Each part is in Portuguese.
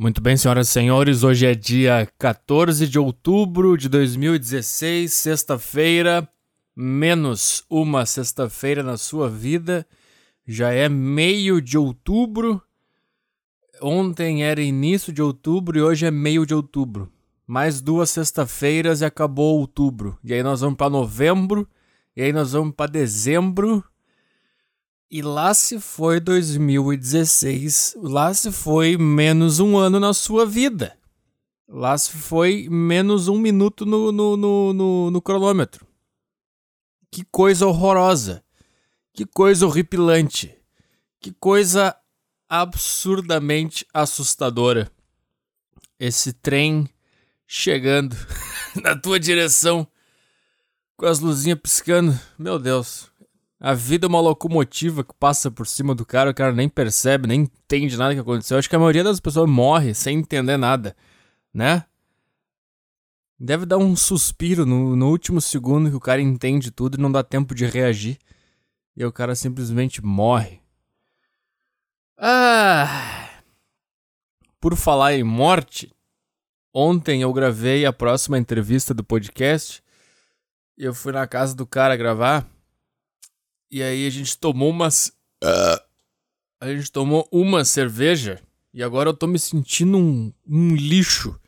Muito bem, senhoras e senhores, hoje é dia 14 de outubro de 2016, sexta-feira, menos uma sexta-feira na sua vida. Já é meio de outubro. Ontem era início de outubro e hoje é meio de outubro. Mais duas sexta-feiras e acabou outubro. E aí nós vamos para novembro, e aí nós vamos para dezembro, e lá se foi 2016, lá se foi menos um ano na sua vida. Lá se foi menos um minuto no, no, no, no, no cronômetro. Que coisa horrorosa. Que coisa horripilante. Que coisa absurdamente assustadora. Esse trem chegando na tua direção com as luzinhas piscando. Meu Deus. A vida é uma locomotiva que passa por cima do cara, o cara nem percebe, nem entende nada que aconteceu. acho que a maioria das pessoas morre sem entender nada, né? Deve dar um suspiro no, no último segundo que o cara entende tudo e não dá tempo de reagir. E o cara simplesmente morre. Ah! Por falar em morte, ontem eu gravei a próxima entrevista do podcast. E eu fui na casa do cara gravar. E aí a gente tomou umas. Uh, a gente tomou uma cerveja. E agora eu tô me sentindo um, um lixo.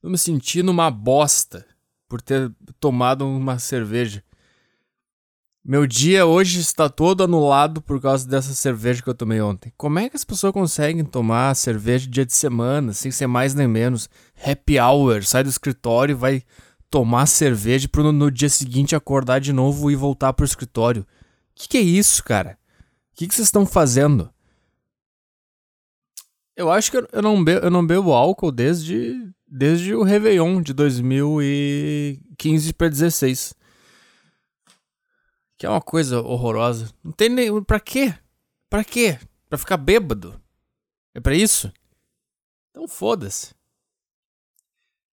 Tô me sentindo uma bosta por ter tomado uma cerveja. Meu dia hoje está todo anulado por causa dessa cerveja que eu tomei ontem. Como é que as pessoas conseguem tomar cerveja dia de semana, sem ser mais nem menos? Happy hour, sai do escritório e vai tomar cerveja para no dia seguinte acordar de novo e voltar pro escritório que, que é isso, cara? O que, que vocês estão fazendo? Eu acho que eu não, bebo, eu não bebo álcool desde, desde o Réveillon de 2015 para 16. Que é uma coisa horrorosa. Não tem nem. Pra quê? Pra quê? Pra ficar bêbado? É pra isso? Então foda-se.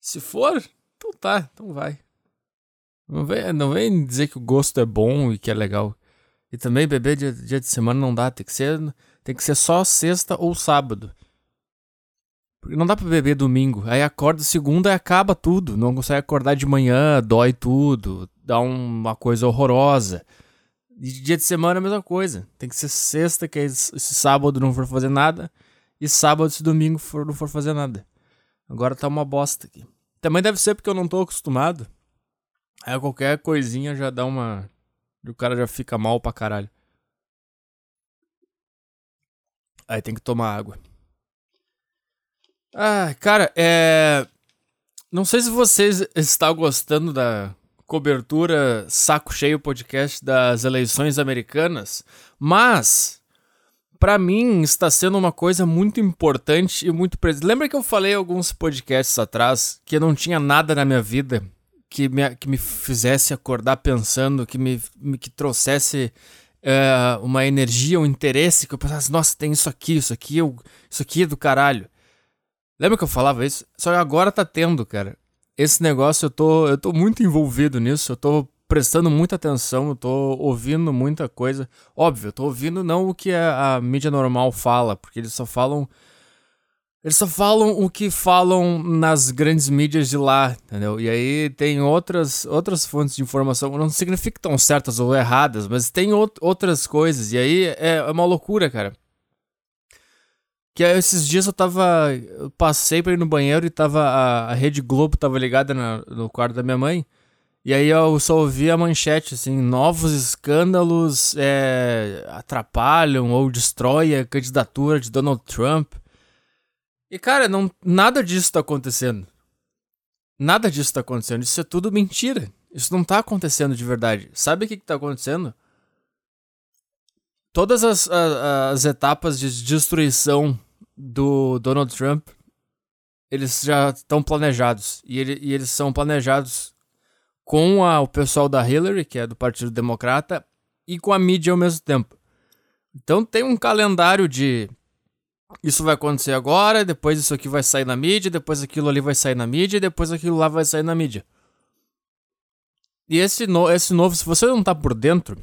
Se for, então tá, então vai. Não vem, não vem dizer que o gosto é bom e que é legal. E também beber dia, dia de semana não dá, tem que ser tem que ser só sexta ou sábado. Porque não dá pra beber domingo. Aí acorda segunda e acaba tudo. Não consegue acordar de manhã, dói tudo, dá uma coisa horrorosa. E dia de semana é a mesma coisa. Tem que ser sexta, que aí se sábado não for fazer nada. E sábado se domingo for, não for fazer nada. Agora tá uma bosta aqui. Também deve ser porque eu não tô acostumado. Aí qualquer coisinha já dá uma e o cara já fica mal pra caralho. Aí tem que tomar água. Ah, cara, é. Não sei se vocês estão gostando da cobertura saco cheio podcast das eleições americanas, mas para mim está sendo uma coisa muito importante e muito presente. Lembra que eu falei alguns podcasts atrás que eu não tinha nada na minha vida que me, que me fizesse acordar pensando, que me, que trouxesse uh, uma energia, um interesse, que eu pensasse, nossa, tem isso aqui, isso aqui, eu, isso aqui é do caralho. Lembra que eu falava isso? Só agora tá tendo, cara. Esse negócio eu tô, eu tô muito envolvido nisso, eu tô prestando muita atenção, eu tô ouvindo muita coisa. Óbvio, eu tô ouvindo não o que a, a mídia normal fala, porque eles só falam eles só falam o que falam nas grandes mídias de lá, entendeu? E aí tem outras, outras fontes de informação, não significa que estão certas ou erradas, mas tem outras coisas. E aí é, é uma loucura, cara. Que esses dias eu tava. Eu passei pra ir no banheiro e tava. A, a Rede Globo tava ligada na, no quarto da minha mãe. E aí eu só ouvi a manchete, assim, novos escândalos é, atrapalham ou destroem a candidatura de Donald Trump. E, cara, não, nada disso tá acontecendo. Nada disso tá acontecendo. Isso é tudo mentira. Isso não tá acontecendo de verdade. Sabe o que, que tá acontecendo? Todas as, as, as etapas de destruição do Donald Trump, eles já estão planejados. E, ele, e, eles são planejados com a, o pessoal da Hillary, que é do Partido Democrata, e com a mídia ao mesmo tempo. Então tem um calendário de isso vai acontecer agora, depois isso aqui vai sair na mídia, depois aquilo ali vai sair na mídia, depois aquilo lá vai sair na mídia. E esse, no, esse novo, se você não tá por dentro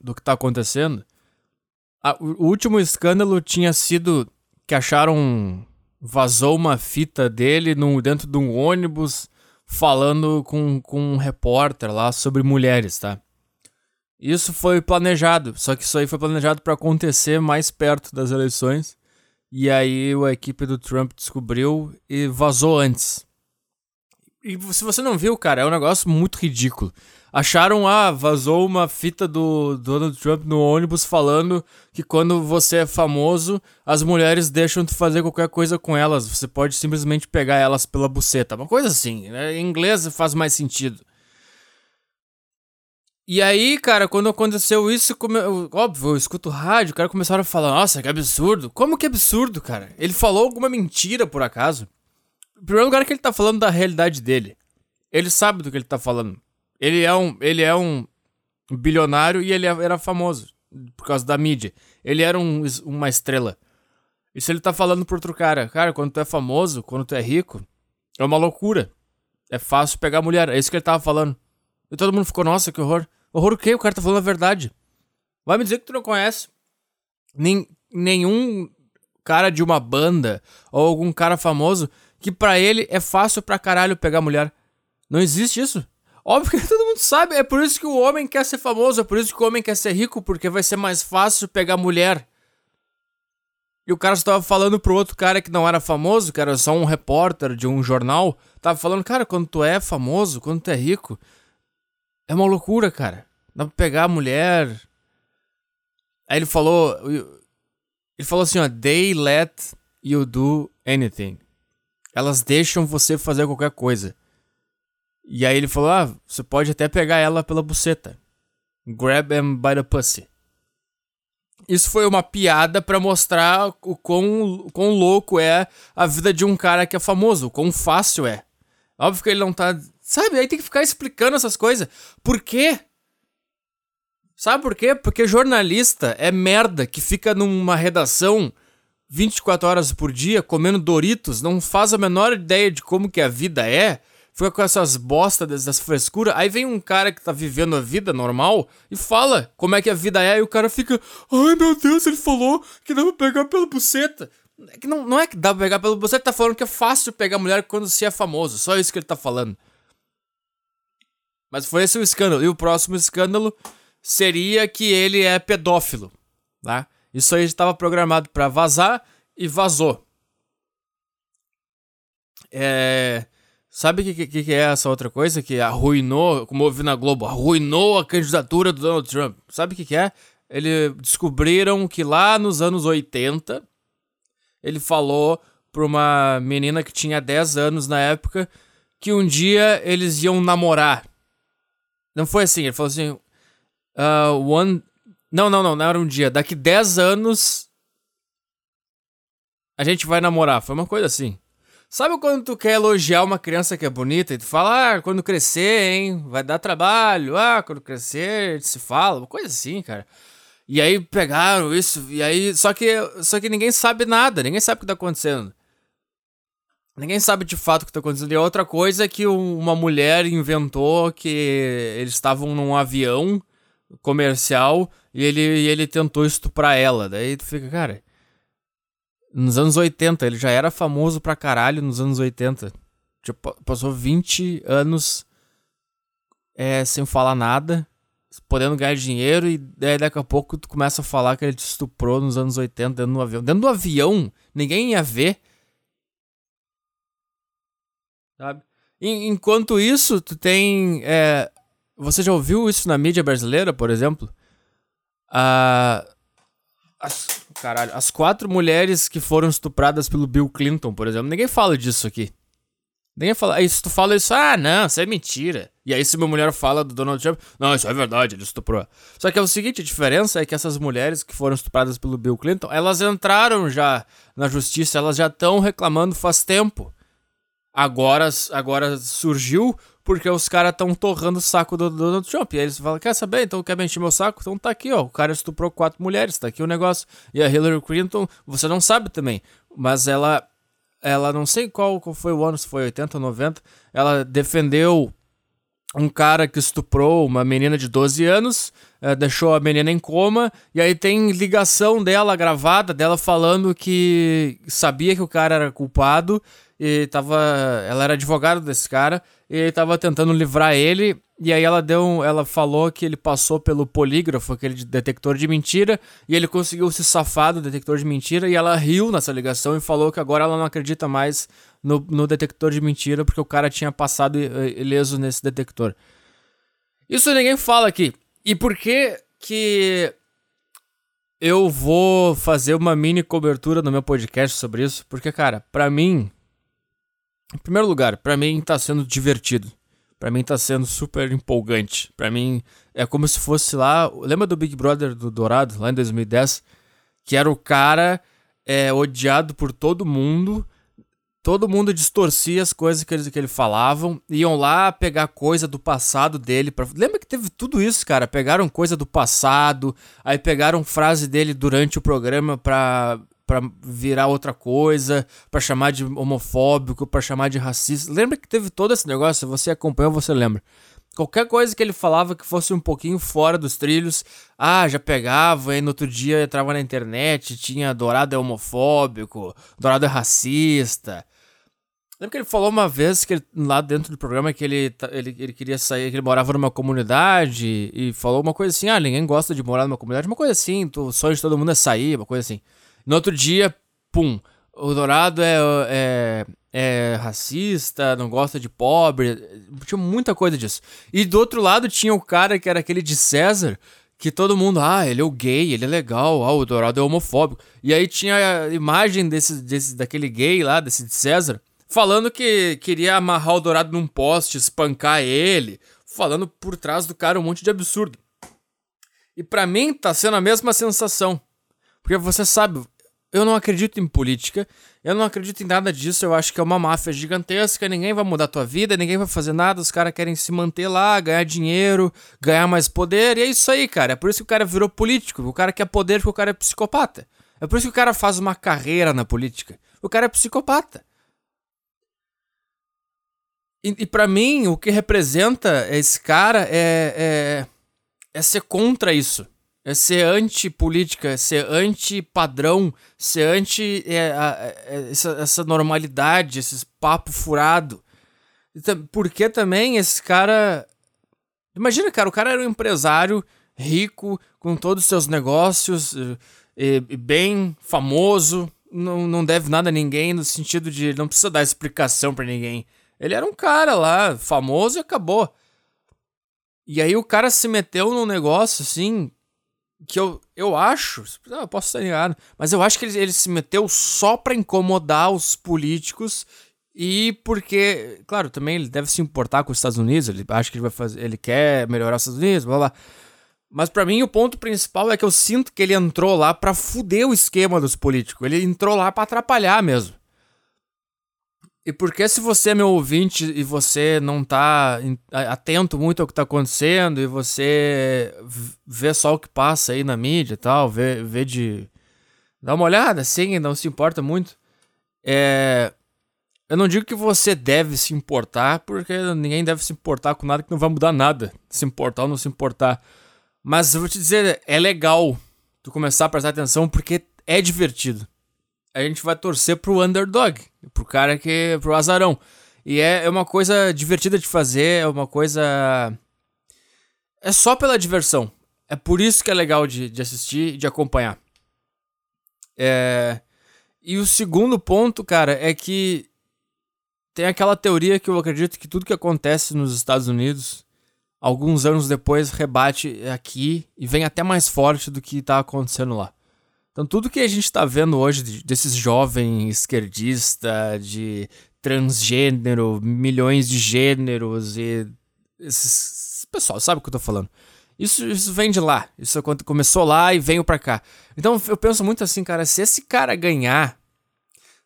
do que tá acontecendo, a, o, último escândalo tinha sido que acharam vazou uma fita dele dentro de um ônibus falando com, com um repórter lá sobre mulheres, tá? Isso foi planejado, só que isso aí foi planejado para acontecer mais perto das eleições. E aí a equipe do Trump descobriu e vazou antes. E se você não viu, cara, é um negócio muito ridículo. Acharam, ah, vazou uma fita do Donald Trump no ônibus falando que quando você é famoso, as mulheres deixam de fazer qualquer coisa com elas. Você pode simplesmente pegar elas pela buceta. Uma coisa assim, né? Em inglês faz mais sentido. E aí, cara, quando aconteceu isso, come... óbvio, eu escuto rádio, o cara começaram a falar, nossa, que absurdo. Como que absurdo, cara? Ele falou alguma mentira, por acaso? Em primeiro lugar, que ele tá falando da realidade dele. Ele sabe do que ele tá falando. Ele é um, ele é um bilionário e ele era famoso por causa da mídia. Ele era um, uma estrela. Isso ele tá falando pro outro cara. Cara, quando tu é famoso, quando tu é rico, é uma loucura. É fácil pegar mulher. É isso que ele tava falando. E todo mundo ficou, nossa, que horror. Horror o quê? O cara tá falando a verdade. Vai me dizer que tu não conhece. Nem, nenhum cara de uma banda ou algum cara famoso que para ele é fácil pra caralho pegar mulher. Não existe isso. Óbvio que todo mundo sabe, é por isso que o homem quer ser famoso, é por isso que o homem quer ser rico, porque vai ser mais fácil pegar mulher. E o cara estava falando pro outro cara que não era famoso, que era só um repórter de um jornal, tava falando, cara, quando tu é famoso, quando tu é rico, é uma loucura, cara. Dá pra pegar a mulher. Aí ele falou, ele falou assim, ó, they let you do anything. Elas deixam você fazer qualquer coisa. E aí ele falou: Ah, você pode até pegar ela pela buceta. Grab him by the pussy. Isso foi uma piada para mostrar o quão, o quão louco é a vida de um cara que é famoso, o quão fácil é. Óbvio que ele não tá. Sabe? Aí tem que ficar explicando essas coisas. Por quê? Sabe por quê? Porque jornalista é merda que fica numa redação 24 horas por dia comendo Doritos, não faz a menor ideia de como que a vida é, fica com essas bostas dessas frescuras, aí vem um cara que tá vivendo a vida normal e fala como é que a vida é, e o cara fica, ai meu Deus, ele falou que dá pra pegar pela buceta. É que não, não é que dá pra pegar pela buceta, ele tá falando que é fácil pegar mulher quando se é famoso, só isso que ele tá falando. Mas foi esse o escândalo. E o próximo escândalo seria que ele é pedófilo, tá? Isso aí estava programado para vazar e vazou. É, sabe o que, que, que, é essa outra coisa que arruinou, como eu vi na Globo, arruinou a candidatura do Donald Trump? Sabe o que, que é? Eles descobriram que lá nos anos 80 ele falou para uma menina que tinha 10 anos na época que um dia eles iam namorar. Não foi assim, ele falou assim: uh, one, não, não, não, não era um dia. Daqui 10 anos a gente vai namorar. Foi uma coisa assim. Sabe quando tu quer elogiar uma criança que é bonita e tu fala, ah, quando crescer, hein, vai dar trabalho, ah, quando crescer, se fala, uma coisa assim, cara. E aí pegaram isso, e aí, só que, só que ninguém sabe nada, ninguém sabe o que tá acontecendo. Ninguém sabe de fato o que tá acontecendo. E outra coisa é que uma mulher inventou que eles estavam num avião comercial e ele, e ele tentou estuprar ela. Daí tu fica, cara. Nos anos 80, ele já era famoso pra caralho nos anos 80. Tipo, passou 20 anos é, sem falar nada, podendo ganhar dinheiro, e daí daqui a pouco tu começa a falar que ele te estuprou nos anos 80 dentro do avião. Dentro do avião, ninguém ia ver. Sabe? Enquanto isso, tu tem é, você já ouviu isso na mídia brasileira, por exemplo? Ah, as, caralho, as quatro mulheres que foram estupradas pelo Bill Clinton, por exemplo. Ninguém fala disso aqui. Ninguém fala. Aí se tu fala isso, ah, não, isso é mentira. E aí se uma mulher fala do Donald Trump, não, isso é verdade, ele estuprou. Só que é o seguinte, a diferença é que essas mulheres que foram estupradas pelo Bill Clinton, elas entraram já na justiça, elas já estão reclamando faz tempo. Agora, agora surgiu porque os caras estão torrando o saco do, Donald Trump. E aí eles falam: Quer saber? Então quer mentir meu saco? Então tá aqui, ó. O cara estuprou quatro mulheres, tá aqui o negócio. E a Hillary Clinton, você não sabe também, mas ela, ela não sei qual, qual foi o ano, se foi 80 ou 90, ela defendeu um cara que estuprou uma menina de 12 anos, uh, deixou a menina em coma, e aí tem ligação dela gravada, dela falando que sabia que o cara era culpado, e tava. Ela era advogada desse cara, e tava tentando livrar ele, e aí ela deu. Ela falou que ele passou pelo polígrafo, aquele detector de mentira, e ele conseguiu se safar do detector de mentira, e ela riu nessa ligação e falou que agora ela não acredita mais no, no detector de mentira, porque o cara tinha passado ileso nesse detector. Isso ninguém fala aqui. E por que que eu vou fazer uma mini cobertura no meu podcast sobre isso? Porque, cara, pra mim, em primeiro lugar, pra mim tá sendo divertido. Pra mim tá sendo super empolgante. Pra mim é como se fosse lá. Lembra do Big Brother do Dourado, lá em 2010? Que era o cara é, odiado por todo mundo Todo mundo distorcia as coisas que que ele falavam, iam lá pegar coisa do passado dele. Pra... Lembra que teve tudo isso, cara? Pegaram coisa do passado, aí pegaram frase dele durante o programa pra, pra virar outra coisa, pra chamar de homofóbico, pra chamar de racista. Lembra que teve todo esse negócio? Você acompanhou, você lembra. Qualquer coisa que ele falava que fosse um pouquinho fora dos trilhos, ah, já pegava, e no outro dia entrava na internet, tinha Dourado é homofóbico, Dourado é racista. Lembra que ele falou uma vez que ele, lá dentro do programa que ele, ele, ele queria sair, que ele morava numa comunidade e falou uma coisa assim: ah, ninguém gosta de morar numa comunidade, uma coisa assim, o sonho de todo mundo é sair, uma coisa assim. No outro dia, pum, o Dourado é, é, é racista, não gosta de pobre, tinha muita coisa disso. E do outro lado tinha o cara que era aquele de César, que todo mundo, ah, ele é o gay, ele é legal, ah, o Dourado é homofóbico. E aí tinha a imagem desse, desse daquele gay lá, desse de César falando que queria amarrar o Dourado num poste, espancar ele, falando por trás do cara um monte de absurdo. E para mim tá sendo a mesma sensação. Porque você sabe, eu não acredito em política, eu não acredito em nada disso, eu acho que é uma máfia gigantesca, ninguém vai mudar a tua vida, ninguém vai fazer nada, os caras querem se manter lá, ganhar dinheiro, ganhar mais poder, e é isso aí, cara. É por isso que o cara virou político, o cara quer poder porque o cara é psicopata. É por isso que o cara faz uma carreira na política. O cara é psicopata. E, e para mim, o que representa esse cara é, é, é ser contra isso. É ser anti-política, é ser anti-padrão, ser anti é, é, essa, essa, normalidade, esse papo furado. Porque também esse cara. Imagina, cara, o cara era um empresário rico, com todos os seus negócios, e, e bem famoso, não, não deve nada a ninguém, no sentido de não precisa dar explicação para ninguém. Ele era um cara lá, famoso e acabou. E aí o cara se meteu num negócio assim. Que eu, eu acho. Eu posso estar enganado. Mas eu acho que ele, ele se meteu só pra incomodar os políticos. E porque, claro, também ele deve se importar com os Estados Unidos. Ele acha que ele vai fazer. Ele quer melhorar os Estados Unidos, blá blá. Mas para mim o ponto principal é que eu sinto que ele entrou lá para fuder o esquema dos políticos. Ele entrou lá para atrapalhar mesmo. E porque se você é meu ouvinte e você não tá atento muito ao que tá acontecendo e você vê só o que passa aí na mídia e tal, vê, vê de. dá uma olhada assim, não se importa muito. É. Eu não digo que você deve se importar, porque ninguém deve se importar com nada que não vai mudar nada. Se importar ou não se importar. Mas eu vou te dizer, é legal tu começar a prestar atenção porque é divertido a gente vai torcer pro underdog, pro cara que. pro azarão. E é, é uma coisa divertida de fazer, é uma coisa. É só pela diversão. É por isso que é legal de, de assistir e de acompanhar. É... E o segundo ponto, cara, é que tem aquela teoria que eu acredito que tudo que acontece nos Estados Unidos, alguns anos depois, rebate aqui e vem até mais forte do que tá acontecendo lá. Então, tudo que a gente está vendo hoje desses jovens esquerdistas, de transgênero, milhões de gêneros e. Esses... Pessoal, sabe o que eu tô falando? Isso, isso vem de lá. Isso começou lá e veio para cá. Então eu penso muito assim, cara, se esse cara ganhar,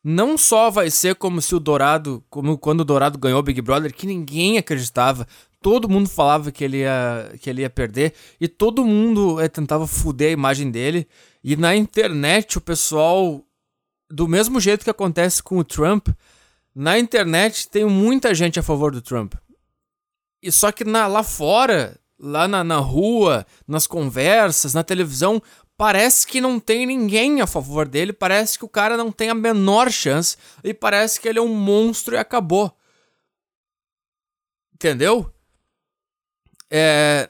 não só vai ser como se o Dourado, como quando o Dourado ganhou o Big Brother, que ninguém acreditava, todo mundo falava que ele ia, que ele ia perder e todo mundo é, tentava fuder a imagem dele. E na internet, o pessoal, do mesmo jeito que acontece com o Trump, na internet tem muita gente a favor do Trump. E só que na, lá fora, lá na, na rua, nas conversas, na televisão, parece que não tem ninguém a favor dele, parece que o cara não tem a menor chance e parece que ele é um monstro e acabou. Entendeu? É.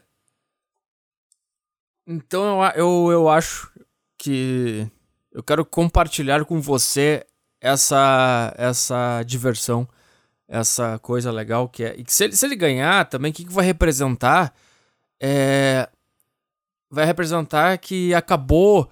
Então eu, eu, eu acho que eu quero compartilhar com você essa essa diversão, essa coisa legal que é. E que se ele, se ele ganhar também, o que, que vai representar? É, vai representar que acabou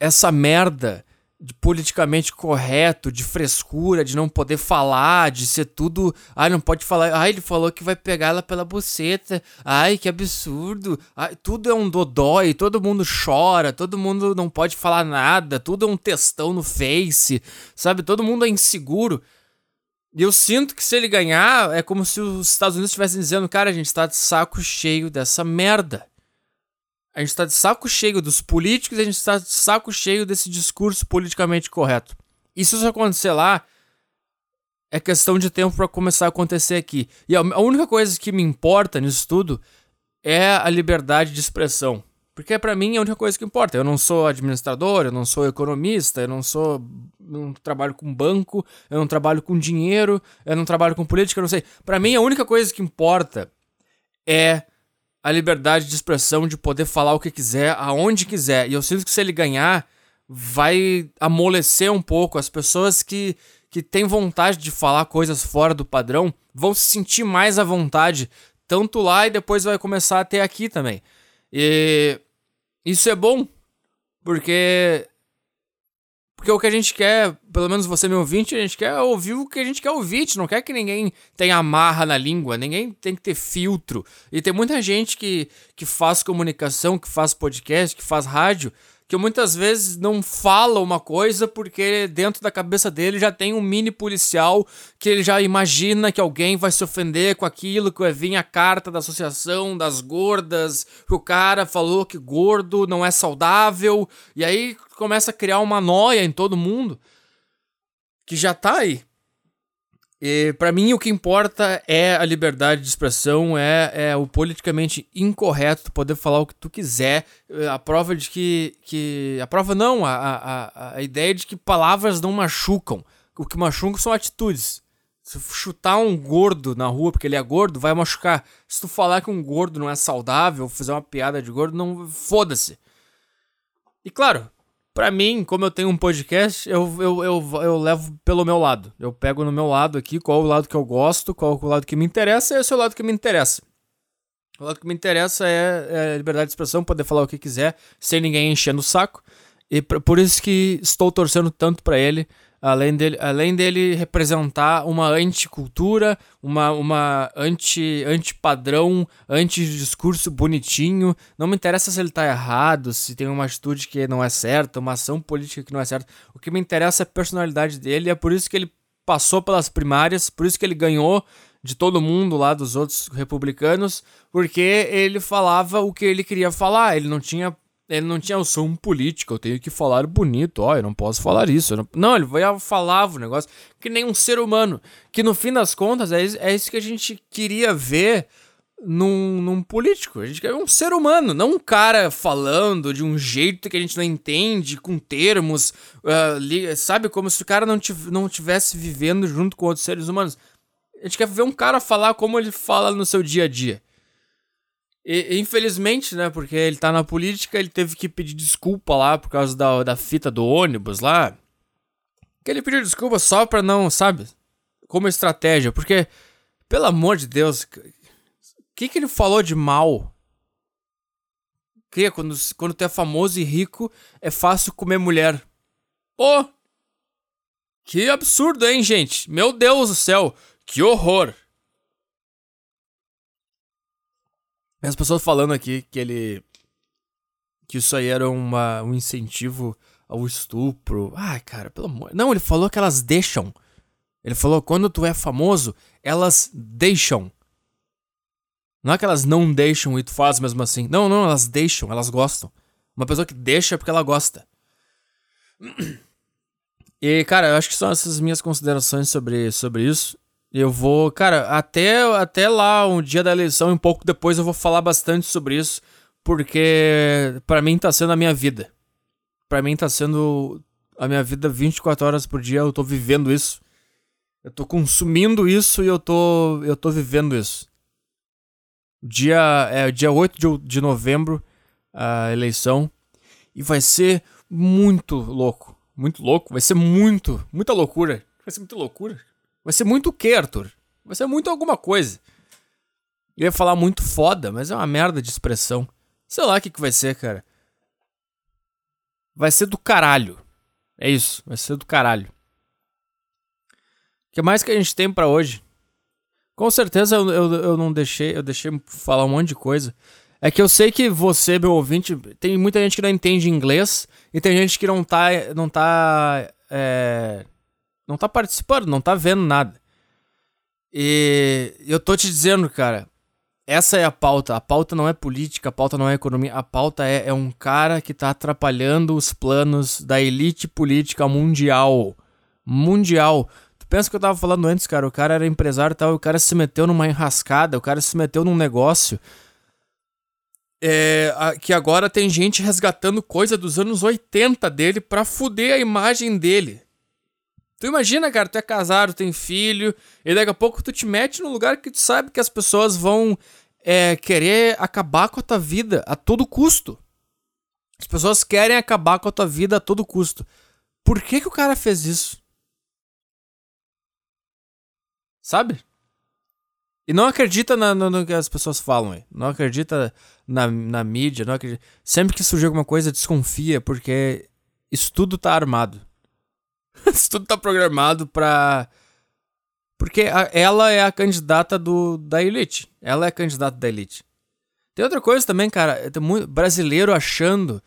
essa merda de politicamente correto, de frescura, de não poder falar, de ser tudo. Ai, não pode falar. Ai, ele falou que vai pegar ela pela buceta. Ai, que absurdo. Ai, tudo é um dodói, todo mundo chora, todo mundo não pode falar nada, tudo é um textão no Face, sabe? Todo mundo é inseguro. E eu sinto que se ele ganhar, é como se os Estados Unidos estivessem dizendo: cara, a gente tá de saco cheio dessa merda. A gente está de saco cheio dos políticos, a gente está de saco cheio desse discurso politicamente correto. E se isso acontecer lá, é questão de tempo para começar a acontecer aqui. E a única coisa que me importa nisso tudo é a liberdade de expressão. Porque para mim é a única coisa que importa. Eu não sou administrador, eu não sou economista, eu não sou. Não trabalho com banco, eu não trabalho com dinheiro, eu não trabalho com política, eu não sei. Para mim a única coisa que importa é a liberdade de expressão de poder falar o que quiser, aonde quiser. E eu sinto que se ele ganhar, vai amolecer um pouco. As pessoas que, que têm vontade de falar coisas fora do padrão vão se sentir mais à vontade, tanto lá e depois vai começar a ter aqui também. E isso é bom, porque porque o que a gente quer, pelo menos você meu ouvinte, a gente quer ouvir o que a gente quer ouvir. A gente não quer que ninguém tenha amarra na língua, ninguém tem que ter filtro. E tem muita gente que, que faz comunicação, que faz podcast, que faz rádio, que muitas vezes não fala uma coisa porque dentro da cabeça dele já tem um mini policial que ele já imagina que alguém vai se ofender com aquilo que vai vir a carta da associação das gordas, que o cara falou que gordo não é saudável, e aí começa a criar uma noia em todo mundo que já tá aí. E para mim o que importa é a liberdade de expressão, é, é o politicamente incorreto poder falar o que tu quiser. A prova de que. que a prova não, a, a, a ideia de que palavras não machucam. O que machucam são atitudes. Se chutar um gordo na rua porque ele é gordo, vai machucar. Se tu falar que um gordo não é saudável, fazer uma piada de gordo, não. Foda-se. E claro, Pra mim, como eu tenho um podcast, eu, eu, eu, eu levo pelo meu lado. Eu pego no meu lado aqui qual o lado que eu gosto, qual o lado que me interessa, e esse é o lado que me interessa. O lado que me interessa é, é liberdade de expressão, poder falar o que quiser, sem ninguém enchendo o saco. E por isso que estou torcendo tanto para ele além dele, além dele representar uma anticultura, uma, uma anti, anti-padrão, anti-discurso bonitinho. Não me interessa se ele tá errado, se tem uma atitude que não é certa, uma ação política que não é certa. O que me interessa é a personalidade dele, e é por isso que ele passou pelas primárias, por isso que ele ganhou de todo mundo lá dos outros republicanos, porque ele falava o que ele queria falar, ele não tinha ele não tinha, sou um político, eu tenho que falar bonito, ó, eu não posso falar isso. Não... não, ele falava o negócio que nem um ser humano. Que no fim das contas é, é isso que a gente queria ver num, num político. A gente quer ver um ser humano, não um cara falando de um jeito que a gente não entende, com termos, uh, sabe? Como se o cara não, tiv não tivesse vivendo junto com outros seres humanos. A gente quer ver um cara falar como ele fala no seu dia a dia. E, infelizmente, né, porque ele tá na política, ele teve que pedir desculpa lá por causa da, da fita do ônibus lá. Que ele pediu desculpa só pra não, sabe? Como estratégia, porque, pelo amor de Deus, o que, que ele falou de mal? Que quando, quando tu é famoso e rico, é fácil comer mulher. Pô! Oh, que absurdo, hein, gente? Meu Deus do céu, que horror! As pessoas falando aqui que ele. Que isso aí era uma, um incentivo ao estupro. Ai, cara, pelo amor. Não, ele falou que elas deixam. Ele falou: quando tu é famoso, elas deixam. Não é que elas não deixam e tu faz mesmo assim. Não, não, elas deixam, elas gostam. Uma pessoa que deixa é porque ela gosta. E, cara, eu acho que são essas minhas considerações sobre, sobre isso. Eu vou, cara, até, até lá, um dia da eleição, um pouco depois eu vou falar bastante sobre isso, porque para mim tá sendo a minha vida. Para mim tá sendo a minha vida 24 horas por dia, eu tô vivendo isso. Eu tô consumindo isso e eu tô eu tô vivendo isso. Dia é dia 8 de, de novembro a eleição e vai ser muito louco. Muito louco, vai ser muito, muita loucura. Vai ser muita loucura. Vai ser muito o quê, Arthur? Vai ser muito alguma coisa. Eu ia falar muito foda, mas é uma merda de expressão. Sei lá o que, que vai ser, cara. Vai ser do caralho. É isso, vai ser do caralho. O que mais que a gente tem para hoje? Com certeza eu, eu, eu não deixei, eu deixei falar um monte de coisa. É que eu sei que você, meu ouvinte, tem muita gente que não entende inglês e tem gente que não tá, não tá é, não tá participando, não tá vendo nada. E eu tô te dizendo, cara, essa é a pauta. A pauta não é política, a pauta não é economia. A pauta é, é um cara que tá atrapalhando os planos da elite política mundial. Mundial. Tu pensa que eu tava falando antes, cara? O cara era empresário e tal, o cara se meteu numa enrascada, o cara se meteu num negócio. É, que agora tem gente resgatando coisa dos anos 80 dele pra fuder a imagem dele. Tu imagina, cara, tu é casado, tem filho, e daqui a pouco tu te mete num lugar que tu sabe que as pessoas vão é, querer acabar com a tua vida a todo custo. As pessoas querem acabar com a tua vida a todo custo. Por que, que o cara fez isso? Sabe? E não acredita na, no, no, que as pessoas falam aí. Não acredita na, na mídia. Não acredita. Sempre que surgir alguma coisa, desconfia, porque isso tudo tá armado. Isso tudo tá programado pra. Porque a, ela é a candidata do, da elite. Ela é a candidata da elite. Tem outra coisa também, cara. Tem muito brasileiro achando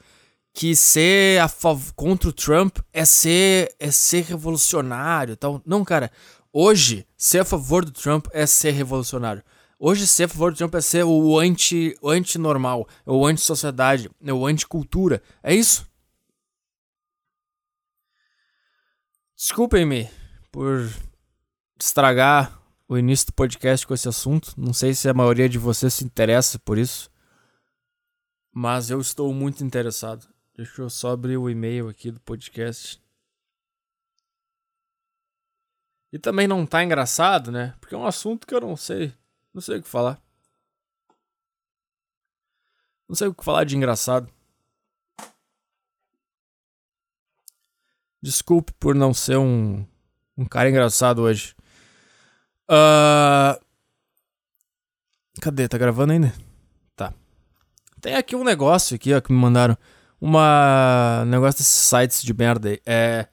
que ser a contra o Trump é ser, é ser revolucionário. Então, não, cara. Hoje, ser a favor do Trump é ser revolucionário. Hoje, ser a favor do Trump é ser o anti, o anti-normal, o anti-sociedade, o anti-cultura. É isso. Desculpem-me por estragar o início do podcast com esse assunto. Não sei se a maioria de vocês se interessa por isso. Mas eu estou muito interessado. Deixa eu só abrir o e-mail aqui do podcast. E também não tá engraçado, né? Porque é um assunto que eu não sei. Não sei o que falar. Não sei o que falar de engraçado. Desculpe por não ser um, um cara engraçado hoje. Uh... Cadê? Tá gravando ainda? Tá. Tem aqui um negócio aqui, ó, que me mandaram. Uma. Um negócio desses sites de merda aí. É.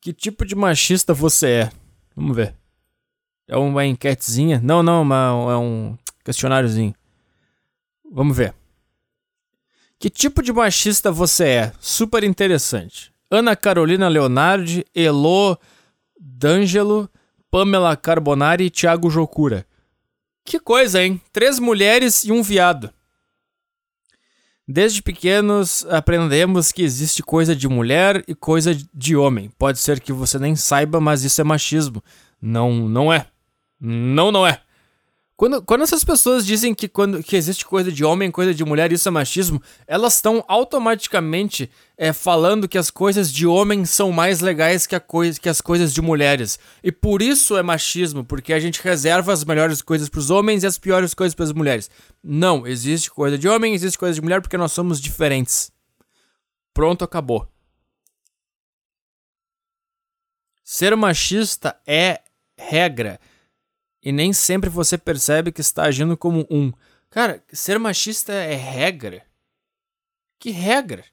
Que tipo de machista você é? Vamos ver. É uma enquetezinha? Não, não, uma, é um questionáriozinho. Vamos ver. Que tipo de machista você é? Super interessante. Ana Carolina Leonardi, Elo D'Angelo, Pamela Carbonari e Thiago Jocura. Que coisa, hein? Três mulheres e um viado. Desde pequenos aprendemos que existe coisa de mulher e coisa de homem. Pode ser que você nem saiba, mas isso é machismo. Não, não é. Não, não é. Quando, quando essas pessoas dizem que, quando, que existe coisa de homem, coisa de mulher, isso é machismo, elas estão automaticamente é, falando que as coisas de homem são mais legais que, a coi que as coisas de mulheres. E por isso é machismo, porque a gente reserva as melhores coisas para os homens e as piores coisas para as mulheres. Não, existe coisa de homem, existe coisa de mulher porque nós somos diferentes. Pronto, acabou. Ser machista é regra e nem sempre você percebe que está agindo como um. Cara, ser machista é regra? Que regra?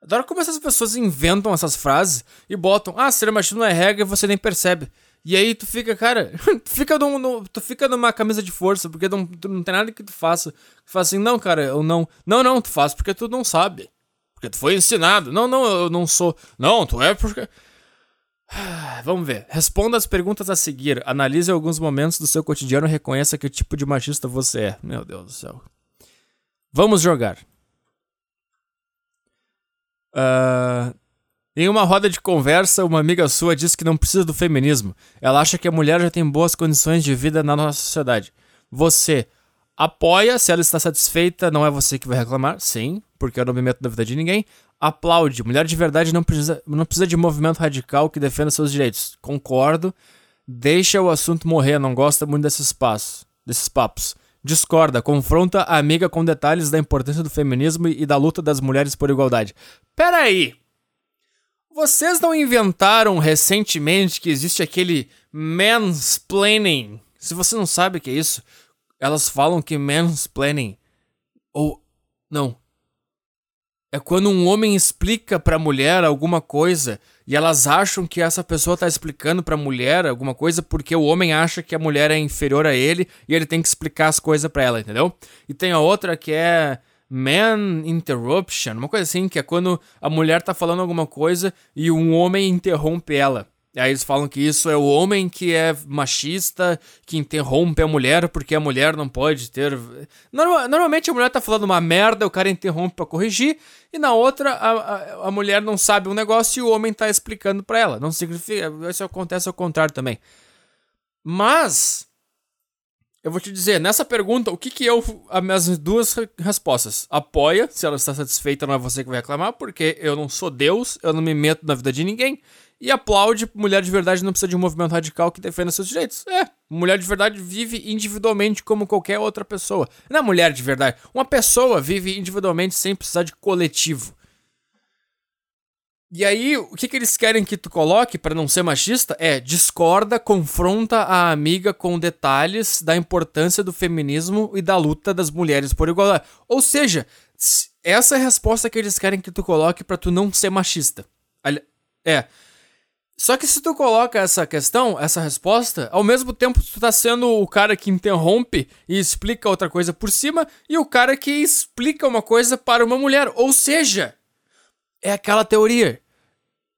Adoro como essas pessoas inventam essas frases e botam, ah, ser machista não é regra e você nem percebe. E aí tu fica, cara, tu fica, no, no, tu fica numa camisa de força, porque não, não tem nada que tu faça. Tu fala assim, não, cara, eu não. Não, não, tu faz porque tu não sabe. Porque tu foi ensinado. Não, não, eu não sou. Não, tu é porque. Vamos ver. Responda as perguntas a seguir. Analise alguns momentos do seu cotidiano e reconheça que tipo de machista você é. Meu Deus do céu. Vamos jogar. Uh, Em uma roda de conversa, uma amiga sua disse que não precisa do feminismo. Ela acha que a mulher já tem boas condições de vida na nossa sociedade. Você apoia, se ela está satisfeita, não é você que vai reclamar, sim, porque eu não me meto na vida de ninguém. Aplaude, mulher de verdade não precisa, não precisa de movimento radical que defenda seus direitos. Concordo. Deixa o assunto morrer, não gosta muito desses passos, desses papos. Discorda, confronta a amiga com detalhes da importância do feminismo e da luta das mulheres por igualdade. Peraí! Vocês não inventaram recentemente que existe aquele mansplaining? Se você não sabe o que é isso, elas falam que mansplaining ou não. É quando um homem explica pra mulher alguma coisa e elas acham que essa pessoa tá explicando pra mulher alguma coisa porque o homem acha que a mulher é inferior a ele e ele tem que explicar as coisas pra ela, entendeu? E tem a outra que é man interruption, uma coisa assim, que é quando a mulher tá falando alguma coisa e um homem interrompe ela. E aí eles falam que isso é o homem que é machista, que interrompe a mulher porque a mulher não pode ter. normalmente a mulher tá falando uma merda, o cara interrompe pra corrigir, e na outra a, a, a mulher não sabe um negócio e o homem tá explicando pra ela. Não significa. Isso acontece ao contrário também. Mas eu vou te dizer, nessa pergunta, o que que eu. As minhas duas respostas. Apoia, se ela está satisfeita, não é você que vai reclamar, porque eu não sou Deus, eu não me meto na vida de ninguém. E aplaude, mulher de verdade não precisa de um movimento radical que defenda seus direitos. É, mulher de verdade vive individualmente como qualquer outra pessoa. Não é mulher de verdade. Uma pessoa vive individualmente sem precisar de coletivo. E aí, o que, que eles querem que tu coloque para não ser machista é discorda, confronta a amiga com detalhes da importância do feminismo e da luta das mulheres por igualdade. Ou seja, essa é a resposta que eles querem que tu coloque para tu não ser machista. É. Só que se tu coloca essa questão, essa resposta, ao mesmo tempo tu tá sendo o cara que interrompe e explica outra coisa por cima e o cara que explica uma coisa para uma mulher. Ou seja, é aquela teoria.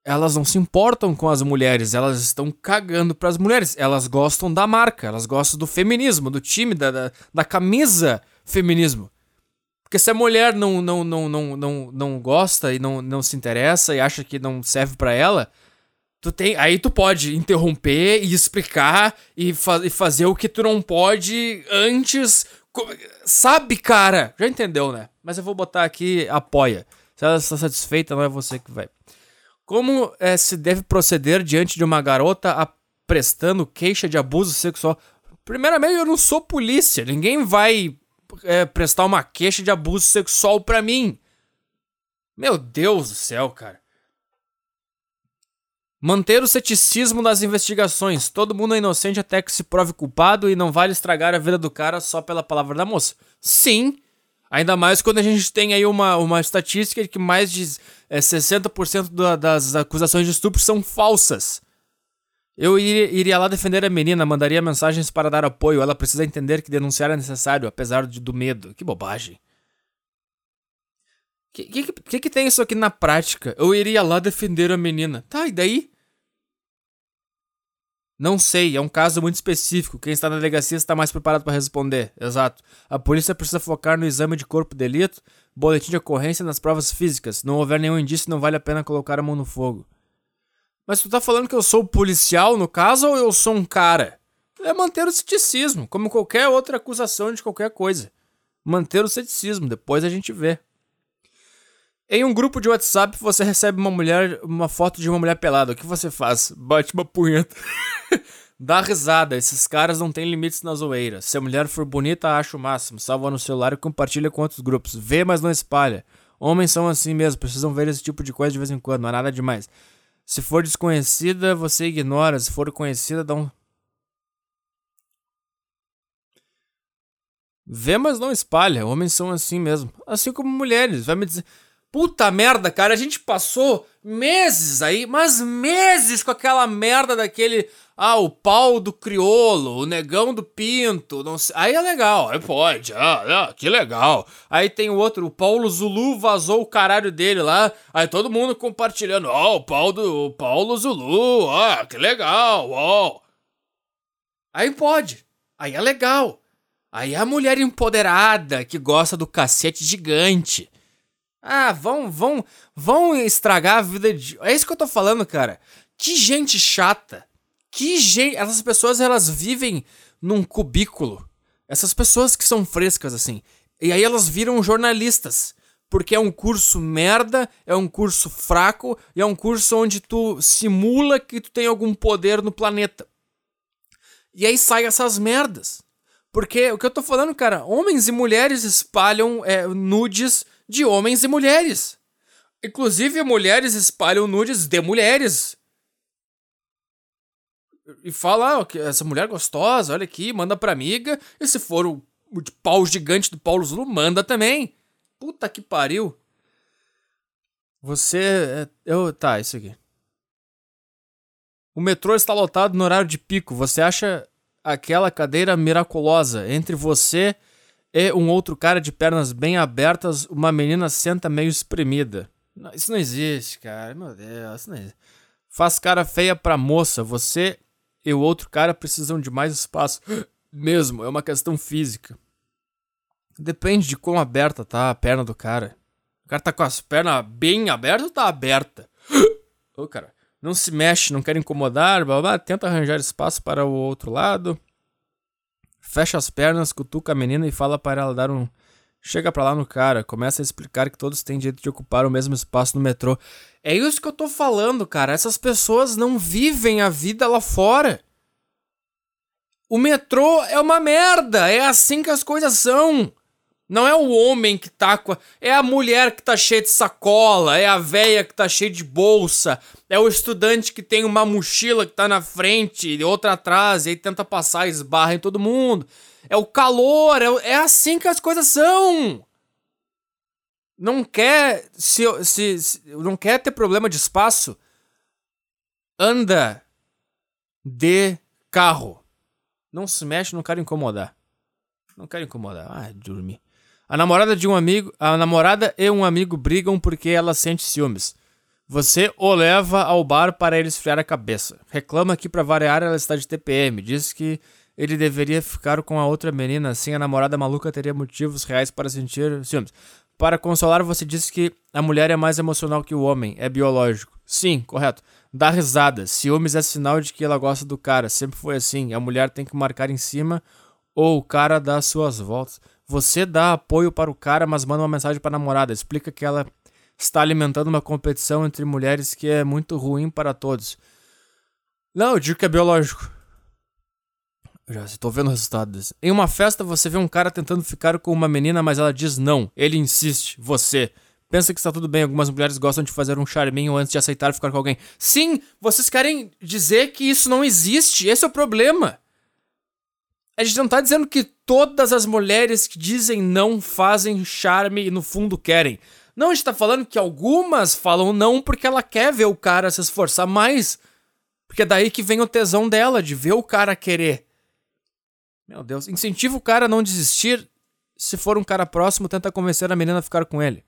Elas não se importam com as mulheres, elas estão cagando para as mulheres. Elas gostam da marca, elas gostam do feminismo, do time, da, da, da camisa feminismo. Porque se a mulher não, não, não, não, não, não gosta e não, não se interessa e acha que não serve para ela, tu tem, aí tu pode interromper e explicar e, fa e fazer o que tu não pode antes. Sabe, cara? Já entendeu, né? Mas eu vou botar aqui apoia. Se ela está satisfeita, não é você que vai. Como é, se deve proceder diante de uma garota prestando queixa de abuso sexual? Primeiramente, eu não sou polícia. Ninguém vai é, prestar uma queixa de abuso sexual pra mim. Meu Deus do céu, cara. Manter o ceticismo das investigações. Todo mundo é inocente até que se prove culpado e não vale estragar a vida do cara só pela palavra da moça. Sim, Ainda mais quando a gente tem aí uma, uma estatística de que mais de é, 60% da, das acusações de estupro são falsas. Eu iria, iria, lá defender a menina, mandaria mensagens para dar apoio. Ela precisa entender que denunciar é necessário, apesar de, do medo. Que bobagem. O que, que, que, que tem isso aqui na prática? Eu iria lá defender a menina. Tá, e daí? Não sei, é um caso muito específico. Quem está na delegacia está mais preparado para responder. Exato. A polícia precisa focar no exame de corpo de delito, boletim de ocorrência nas provas físicas. Se não houver nenhum indício, não vale a pena colocar a mão no fogo. Mas tu tá falando que eu sou policial no caso ou eu sou um cara? É manter o ceticismo, como qualquer outra acusação de qualquer coisa. Manter o ceticismo, depois a gente vê. Em um grupo de WhatsApp, você recebe uma mulher, uma foto de uma mulher pelada. O que você faz? Bate uma punheta. Dá risada, esses caras não têm limites na zoeira. Se a mulher for bonita, acha o máximo. Salva no celular e compartilha com outros grupos. Vê, mas não espalha. Homens são assim mesmo, precisam ver esse tipo de coisa de vez em quando, não é nada demais. Se for desconhecida, você ignora. Se for conhecida, dá um. Vê, mas não espalha. Homens são assim mesmo. Assim como mulheres. Vai me dizer. Puta merda, cara, a gente passou meses aí, mas meses com aquela merda daquele. Ah, o pau do criolo, o negão do pinto, não sei. Aí é legal, aí pode, ah, ah, que legal. Aí tem o outro, o Paulo Zulu vazou o caralho dele lá, aí todo mundo compartilhando, ó, oh, o pau do o Paulo Zulu, ah, que legal, ó. Aí pode, aí é legal. Aí é a mulher empoderada que gosta do cacete gigante. Ah, vão, vão, vão estragar a vida de. É isso que eu tô falando, cara. Que gente chata. Que gente. Essas pessoas, elas vivem num cubículo. Essas pessoas que são frescas, assim. E aí elas viram jornalistas. Porque é um curso merda, é um curso fraco, e é um curso onde tu simula que tu tem algum poder no planeta. E aí sai essas merdas. Porque o que eu tô falando, cara, homens e mulheres espalham é, nudes de homens e mulheres. Inclusive, mulheres espalham nudes de mulheres. E fala, ah, essa mulher gostosa, olha aqui, manda pra amiga. E se for o, o pau gigante do Paulo Zulu, manda também. Puta que pariu. Você. É, eu, tá, isso aqui. O metrô está lotado no horário de pico. Você acha aquela cadeira miraculosa entre você e um outro cara de pernas bem abertas, uma menina senta meio espremida. Isso não existe, cara. Meu Deus, isso não existe. Faz cara feia pra moça. Você e o outro cara precisam de mais espaço. Mesmo, é uma questão física. Depende de quão aberta tá a perna do cara. O cara tá com as pernas bem abertas ou tá aberta? Ô, cara, não se mexe, não quer incomodar, blá, blá, tenta arranjar espaço para o outro lado. Fecha as pernas, cutuca a menina e fala para ela dar um. Chega pra lá no cara, começa a explicar que todos têm direito de ocupar o mesmo espaço no metrô. É isso que eu tô falando, cara. Essas pessoas não vivem a vida lá fora. O metrô é uma merda. É assim que as coisas são. Não é o homem que tá com. É a mulher que tá cheia de sacola, é a véia que tá cheia de bolsa, é o estudante que tem uma mochila que tá na frente e outra atrás e aí tenta passar e esbarra em todo mundo. É o calor, é, é assim que as coisas são. Não quer se, se, se não quer ter problema de espaço? Anda de carro. Não se mexe, não quero incomodar. Não quero incomodar. Ah, dormir. A namorada de um amigo, a namorada e um amigo brigam porque ela sente ciúmes. Você o leva ao bar para ele esfriar a cabeça. Reclama que para variar ela está de TPM. Diz que ele deveria ficar com a outra menina, assim a namorada maluca teria motivos reais para sentir ciúmes. Para consolar, você diz que a mulher é mais emocional que o homem, é biológico. Sim, correto. Dá risada. Ciúmes é sinal de que ela gosta do cara. Sempre foi assim. A mulher tem que marcar em cima ou o cara dá suas voltas. Você dá apoio para o cara, mas manda uma mensagem para a namorada. Explica que ela está alimentando uma competição entre mulheres que é muito ruim para todos. Não, eu digo que é biológico. Já estou vendo o resultado desse. Em uma festa, você vê um cara tentando ficar com uma menina, mas ela diz não. Ele insiste. Você. Pensa que está tudo bem. Algumas mulheres gostam de fazer um charminho antes de aceitar ficar com alguém. Sim, vocês querem dizer que isso não existe. Esse é o problema. A gente não tá dizendo que todas as mulheres que dizem não fazem charme e no fundo querem. Não, a gente tá falando que algumas falam não porque ela quer ver o cara se esforçar mais. Porque é daí que vem o tesão dela, de ver o cara querer. Meu Deus, incentiva o cara a não desistir. Se for um cara próximo, tenta convencer a menina a ficar com ele.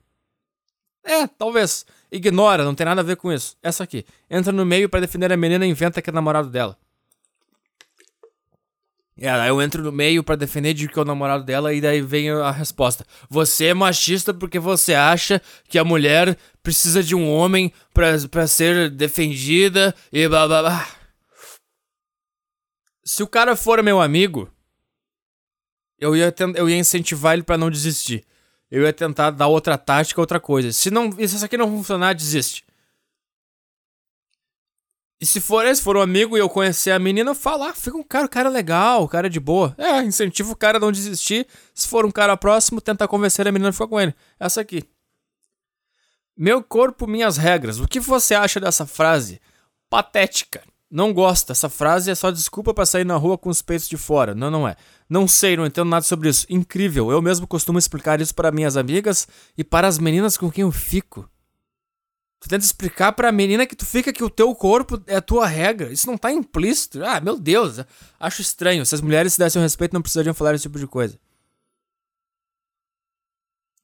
É, talvez. Ignora, não tem nada a ver com isso. Essa aqui. Entra no meio para defender a menina e inventa que é namorado dela. É, aí eu entro no meio para defender de que é o namorado dela e daí vem a resposta. Você é machista porque você acha que a mulher precisa de um homem para ser defendida e blá blá blá. Se o cara for meu amigo, eu ia, eu ia incentivar ele para não desistir. Eu ia tentar dar outra tática, outra coisa. Se não, se isso aqui não funcionar, desiste. E se for, se for um amigo e eu conhecer a menina, falar, ah, fica um cara, cara legal, um cara de boa. É, incentiva o cara a não desistir. Se for um cara próximo, tenta convencer a menina a ficar com ele. Essa aqui. Meu corpo, minhas regras. O que você acha dessa frase? Patética. Não gosta. Essa frase é só desculpa para sair na rua com os peitos de fora. Não, não é. Não sei, não entendo nada sobre isso. Incrível. Eu mesmo costumo explicar isso para minhas amigas e para as meninas com quem eu fico. Tu tenta explicar pra menina que tu fica que o teu corpo é a tua regra. Isso não tá implícito. Ah, meu Deus. Acho estranho. Se as mulheres se dessem um respeito, não precisariam falar esse tipo de coisa.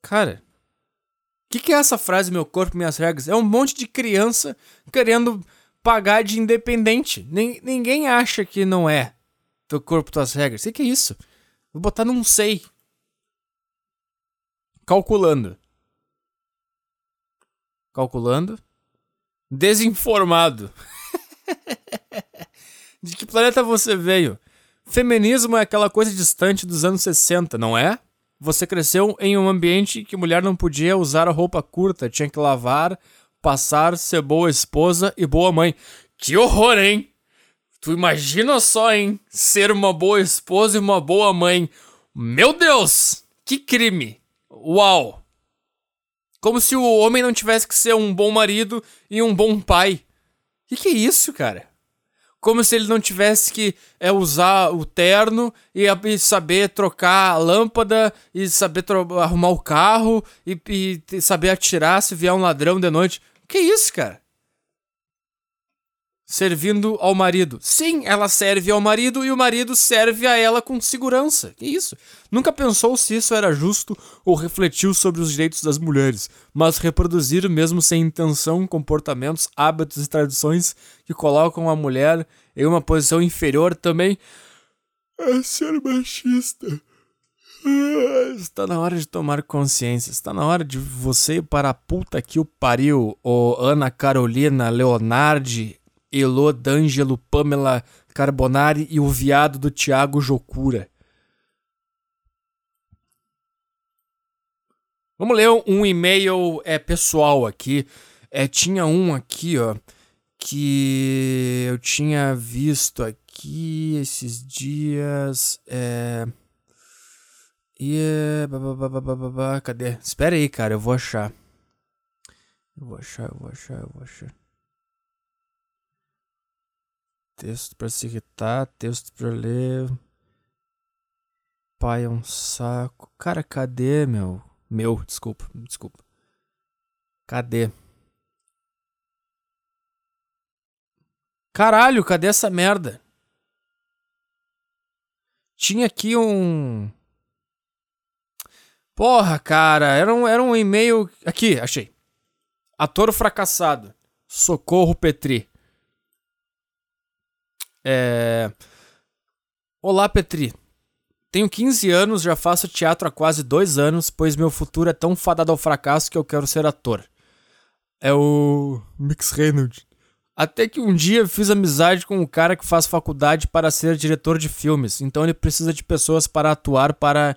Cara, o que, que é essa frase, meu corpo, minhas regras? É um monte de criança querendo pagar de independente. ninguém acha que não é teu corpo, tuas regras. O que, que é isso? Vou botar num sei. Calculando. Calculando. Desinformado. De que planeta você veio? Feminismo é aquela coisa distante dos anos 60, não é? Você cresceu em um ambiente que mulher não podia usar a roupa curta, tinha que lavar, passar, ser boa esposa e boa mãe. Que horror, hein? Tu imagina só, hein? Ser uma boa esposa e uma boa mãe. Meu Deus! Que crime! Uau! Como se o homem não tivesse que ser um bom marido e um bom pai. Que que é isso, cara? Como se ele não tivesse que é, usar o terno e, e saber trocar a lâmpada e saber arrumar o carro e, e saber atirar se vier um ladrão de noite. Que isso, cara? Servindo ao marido. Sim, ela serve ao marido e o marido serve a ela com segurança. Que isso? Nunca pensou se isso era justo ou refletiu sobre os direitos das mulheres, mas reproduzir, mesmo sem intenção, comportamentos, hábitos e tradições que colocam a mulher em uma posição inferior também é ser machista. Está na hora de tomar consciência. Está na hora de você ir para a puta que o pariu, ô Ana Carolina Leonardi Elô D'Angelo, Pamela Carbonari e o viado do Thiago Jocura. Vamos ler um e-mail é, pessoal aqui. É, tinha um aqui, ó, que eu tinha visto aqui esses dias. É. E. Cadê? Espera aí, cara, eu vou achar. Eu vou achar, eu vou achar, eu vou achar. Texto para se irritar, texto para ler. Pai é um saco. Cara, cadê, meu? Meu, desculpa, desculpa. Cadê? Caralho, cadê essa merda? Tinha aqui um. Porra, cara, era um, era um e-mail. Aqui, achei. Ator fracassado. Socorro Petri. É... Olá, Petri. Tenho 15 anos, já faço teatro há quase dois anos, pois meu futuro é tão fadado ao fracasso que eu quero ser ator. É o Mix Reynolds. Até que um dia fiz amizade com um cara que faz faculdade para ser diretor de filmes, então ele precisa de pessoas para atuar para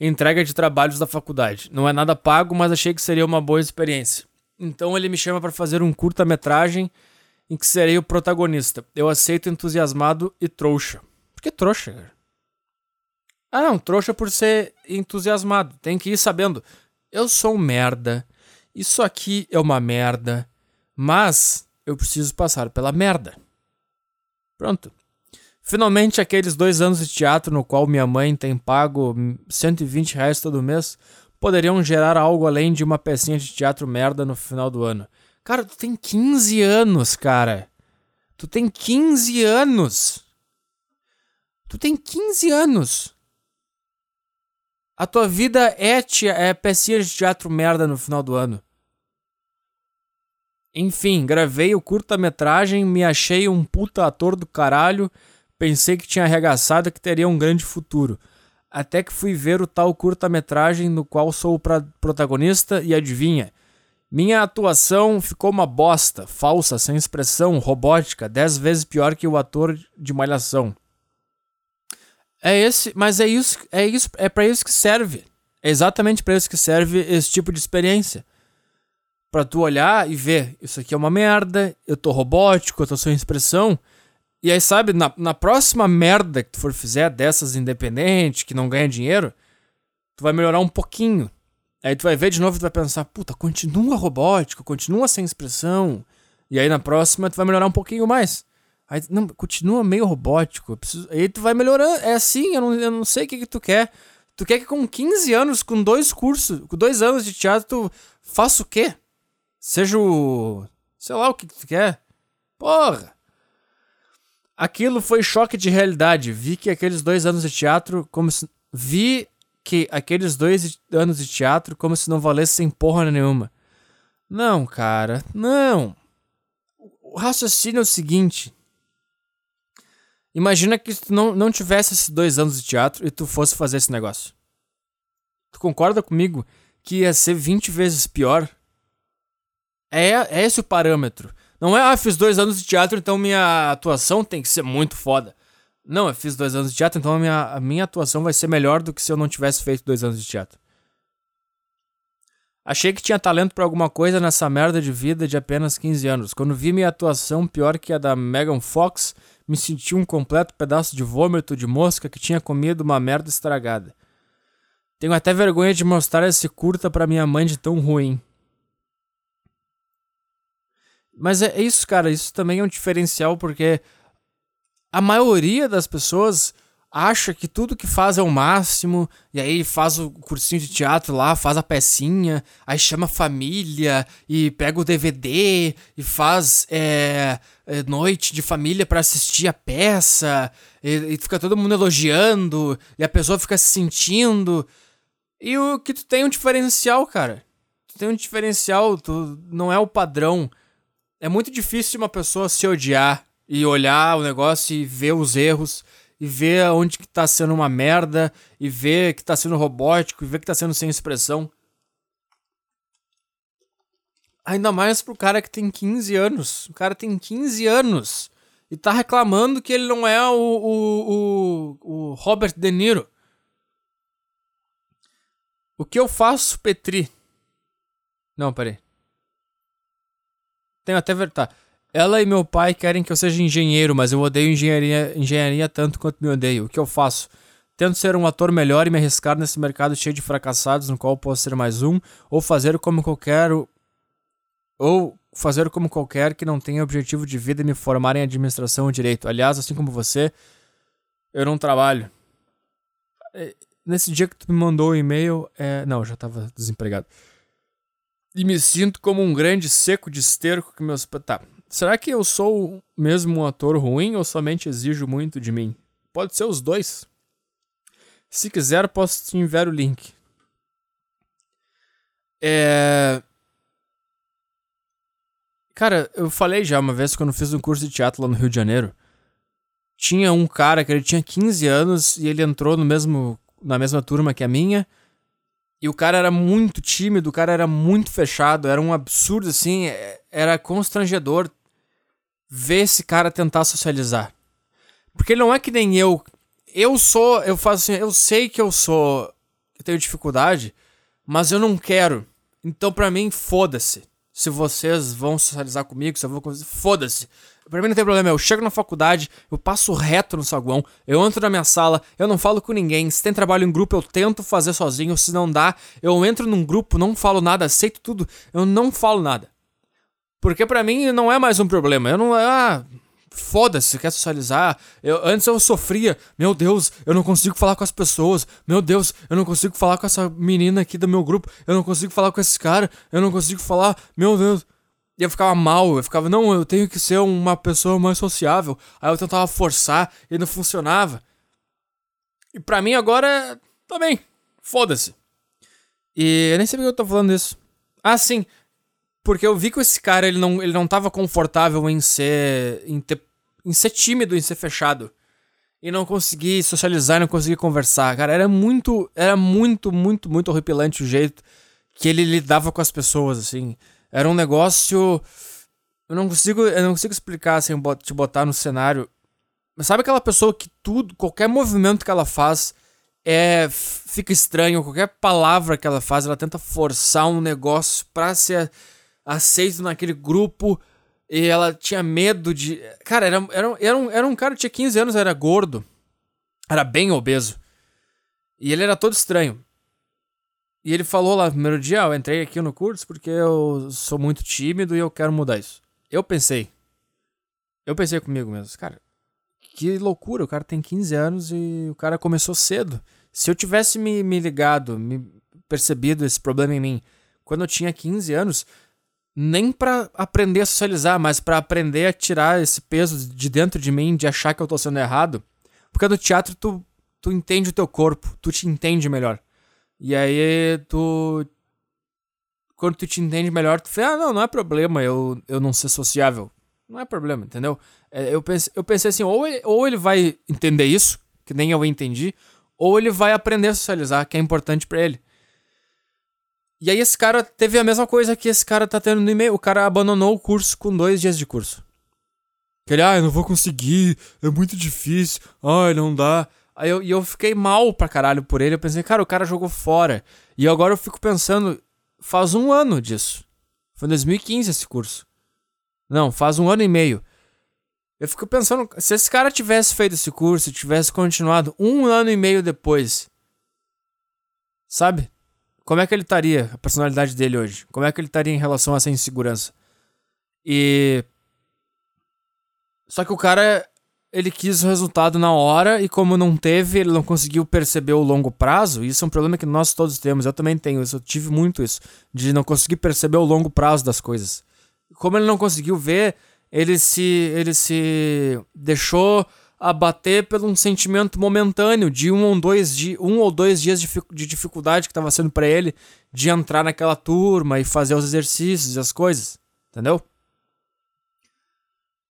entrega de trabalhos da faculdade. Não é nada pago, mas achei que seria uma boa experiência. Então ele me chama para fazer um curta-metragem em que serei o protagonista. Eu aceito entusiasmado e trouxa. Por que trouxa, cara? Ah, não, trouxa por ser entusiasmado. Tem que ir sabendo. Eu sou um merda. Isso aqui é uma merda. Mas eu preciso passar pela merda. Pronto. Finalmente, aqueles dois anos de teatro no qual minha mãe tem pago 120 reais todo mês poderiam gerar algo além de uma pecinha de teatro merda no final do ano. Cara, tu tem 15 anos, cara. Tu tem 15 anos. Tu tem 15 anos. A tua vida é, é pecinha de teatro merda no final do ano. Enfim, gravei o curta-metragem, me achei um puta ator do caralho, pensei que tinha arregaçado que teria um grande futuro. Até que fui ver o tal curta-metragem no qual sou o protagonista e adivinha, minha atuação ficou uma bosta, falsa, sem expressão, robótica, dez vezes pior que o ator de Malhação. É esse, mas é isso, é isso, é para isso que serve. É exatamente para isso que serve esse tipo de experiência. Para tu olhar e ver, isso aqui é uma merda, eu tô robótico, eu tô sem expressão. E aí, sabe, na, na próxima merda que tu for fizer dessas independente, que não ganha dinheiro, tu vai melhorar um pouquinho. Aí tu vai ver de novo e tu vai pensar, puta, continua robótico, continua sem expressão. E aí na próxima tu vai melhorar um pouquinho mais. Aí, não, continua meio robótico. Preciso... Aí tu vai melhorando. É assim, eu não, eu não sei o que, que tu quer. Tu quer que com 15 anos, com dois cursos, com dois anos de teatro, tu faça o quê? Seja o. Sei lá o que, que tu quer. Porra! Aquilo foi choque de realidade. Vi que aqueles dois anos de teatro, como se. Vi que aqueles dois anos de teatro como se não valessem porra nenhuma. Não, cara, não. O raciocínio é o seguinte. Imagina que tu não, não tivesse esses dois anos de teatro e tu fosse fazer esse negócio. Tu concorda comigo que ia ser 20 vezes pior? É, é esse o parâmetro. Não é, ah, fiz dois anos de teatro, então minha atuação tem que ser muito foda. Não, eu fiz dois anos de teatro, então a minha, a minha atuação vai ser melhor do que se eu não tivesse feito dois anos de teatro. Achei que tinha talento para alguma coisa nessa merda de vida de apenas 15 anos. Quando vi minha atuação pior que a da Megan Fox, me senti um completo pedaço de vômito de mosca que tinha comido uma merda estragada. Tenho até vergonha de mostrar esse curta para minha mãe de tão ruim. Mas é isso, cara. Isso também é um diferencial porque a maioria das pessoas acha que tudo que faz é o máximo, e aí faz o cursinho de teatro lá, faz a pecinha, aí chama a família e pega o DVD e faz é, é, noite de família para assistir a peça, e, e, fica todo mundo elogiando, e a pessoa fica se sentindo. E o que tu tem um diferencial, cara. Tu tem um diferencial, tu não é o padrão. É muito difícil uma pessoa se odiar e olhar o negócio e ver os erros e ver onde que tá sendo uma merda e ver que tá sendo robótico e ver que tá sendo sem expressão. Ainda mais pro cara que tem 15 anos. O cara tem 15 anos e tá reclamando que ele não é o, o, o, o Robert De Niro. O que eu faço, Petri? Não, peraí. Tenho até verdade. Tá. Ela e meu pai querem que eu seja engenheiro, mas eu odeio engenharia, engenharia tanto quanto me odeio. O que eu faço? Tento ser um ator melhor e me arriscar nesse mercado cheio de fracassados, no qual posso ser mais um, ou fazer como qualquer. Ou fazer como qualquer que não tenha objetivo de vida e me formar em administração ou direito. Aliás, assim como você, eu não trabalho. É, nesse dia que tu me mandou o e-mail, é... não, eu já tava desempregado. E me sinto como um grande seco de esterco que meus. Tá, Será que eu sou mesmo um ator ruim ou somente exijo muito de mim? Pode ser os dois. Se quiser, posso te enviar o link. É. Cara, eu falei já uma vez quando fiz um curso de teatro lá no Rio de Janeiro. Tinha um cara que ele tinha 15 anos e ele entrou no mesmo, na mesma turma que a minha. E o cara era muito tímido, o cara era muito fechado, era um absurdo assim, é, era constrangedor ver esse cara tentar socializar. Porque ele não é que nem eu. Eu sou, eu faço assim, eu sei que eu sou, eu tenho dificuldade, mas eu não quero. Então para mim, foda-se. Se vocês vão socializar comigo, se eu vou foda-se. Pra mim não tem problema, eu chego na faculdade, eu passo reto no saguão, eu entro na minha sala, eu não falo com ninguém. Se tem trabalho em grupo, eu tento fazer sozinho. Se não dá, eu entro num grupo, não falo nada, aceito tudo, eu não falo nada. Porque para mim não é mais um problema. Eu não. Ah, foda-se, quer socializar. Eu, antes eu sofria, meu Deus, eu não consigo falar com as pessoas. Meu Deus, eu não consigo falar com essa menina aqui do meu grupo. Eu não consigo falar com esse cara. Eu não consigo falar, meu Deus. E eu ficava mal, eu ficava, não, eu tenho que ser uma pessoa mais sociável. Aí eu tentava forçar e não funcionava. E pra mim agora, tá bem, foda-se. E eu nem sei porque eu tô falando isso. Ah, sim. Porque eu vi que esse cara, ele não, ele não tava confortável em ser. Em, ter, em ser tímido, em ser fechado. E não conseguir socializar, não conseguir conversar. Cara, era muito. Era muito, muito, muito horripilante o jeito que ele lidava com as pessoas, assim. Era um negócio. Eu não consigo, eu não consigo explicar sem te botar no cenário. Mas sabe aquela pessoa que tudo, qualquer movimento que ela faz é fica estranho, qualquer palavra que ela faz, ela tenta forçar um negócio pra ser aceito naquele grupo e ela tinha medo de. Cara, era, era, era, um, era um cara que tinha 15 anos, era gordo, era bem obeso. E ele era todo estranho. E ele falou lá no primeiro dia: ah, Eu entrei aqui no curso porque eu sou muito tímido e eu quero mudar isso. Eu pensei. Eu pensei comigo mesmo, cara, que loucura, o cara tem 15 anos e o cara começou cedo. Se eu tivesse me, me ligado, me percebido esse problema em mim quando eu tinha 15 anos, nem para aprender a socializar, mas para aprender a tirar esse peso de dentro de mim, de achar que eu tô sendo errado. Porque no teatro tu, tu entende o teu corpo, tu te entende melhor. E aí tu. Quando tu te entende melhor, tu fala, ah, não, não é problema eu, eu não ser sociável. Não é problema, entendeu? É, eu, pense, eu pensei assim, ou ele, ou ele vai entender isso, que nem eu entendi, ou ele vai aprender a socializar, que é importante para ele. E aí esse cara teve a mesma coisa que esse cara tá tendo no e-mail. O cara abandonou o curso com dois dias de curso. Que ele, ah, eu não vou conseguir, é muito difícil, ai, não dá. Aí eu, e eu fiquei mal pra caralho por ele. Eu pensei, cara, o cara jogou fora. E agora eu fico pensando, faz um ano disso. Foi em 2015 esse curso. Não, faz um ano e meio. Eu fico pensando, se esse cara tivesse feito esse curso, tivesse continuado um ano e meio depois, sabe? Como é que ele estaria, a personalidade dele hoje? Como é que ele estaria em relação a essa insegurança? E. Só que o cara, ele quis o resultado na hora e, como não teve, ele não conseguiu perceber o longo prazo. Isso é um problema que nós todos temos. Eu também tenho isso, eu tive muito isso, de não conseguir perceber o longo prazo das coisas. Como ele não conseguiu ver, ele se, ele se deixou abater por um sentimento momentâneo de um ou dois, di um ou dois dias de, de dificuldade que estava sendo para ele de entrar naquela turma e fazer os exercícios e as coisas, entendeu?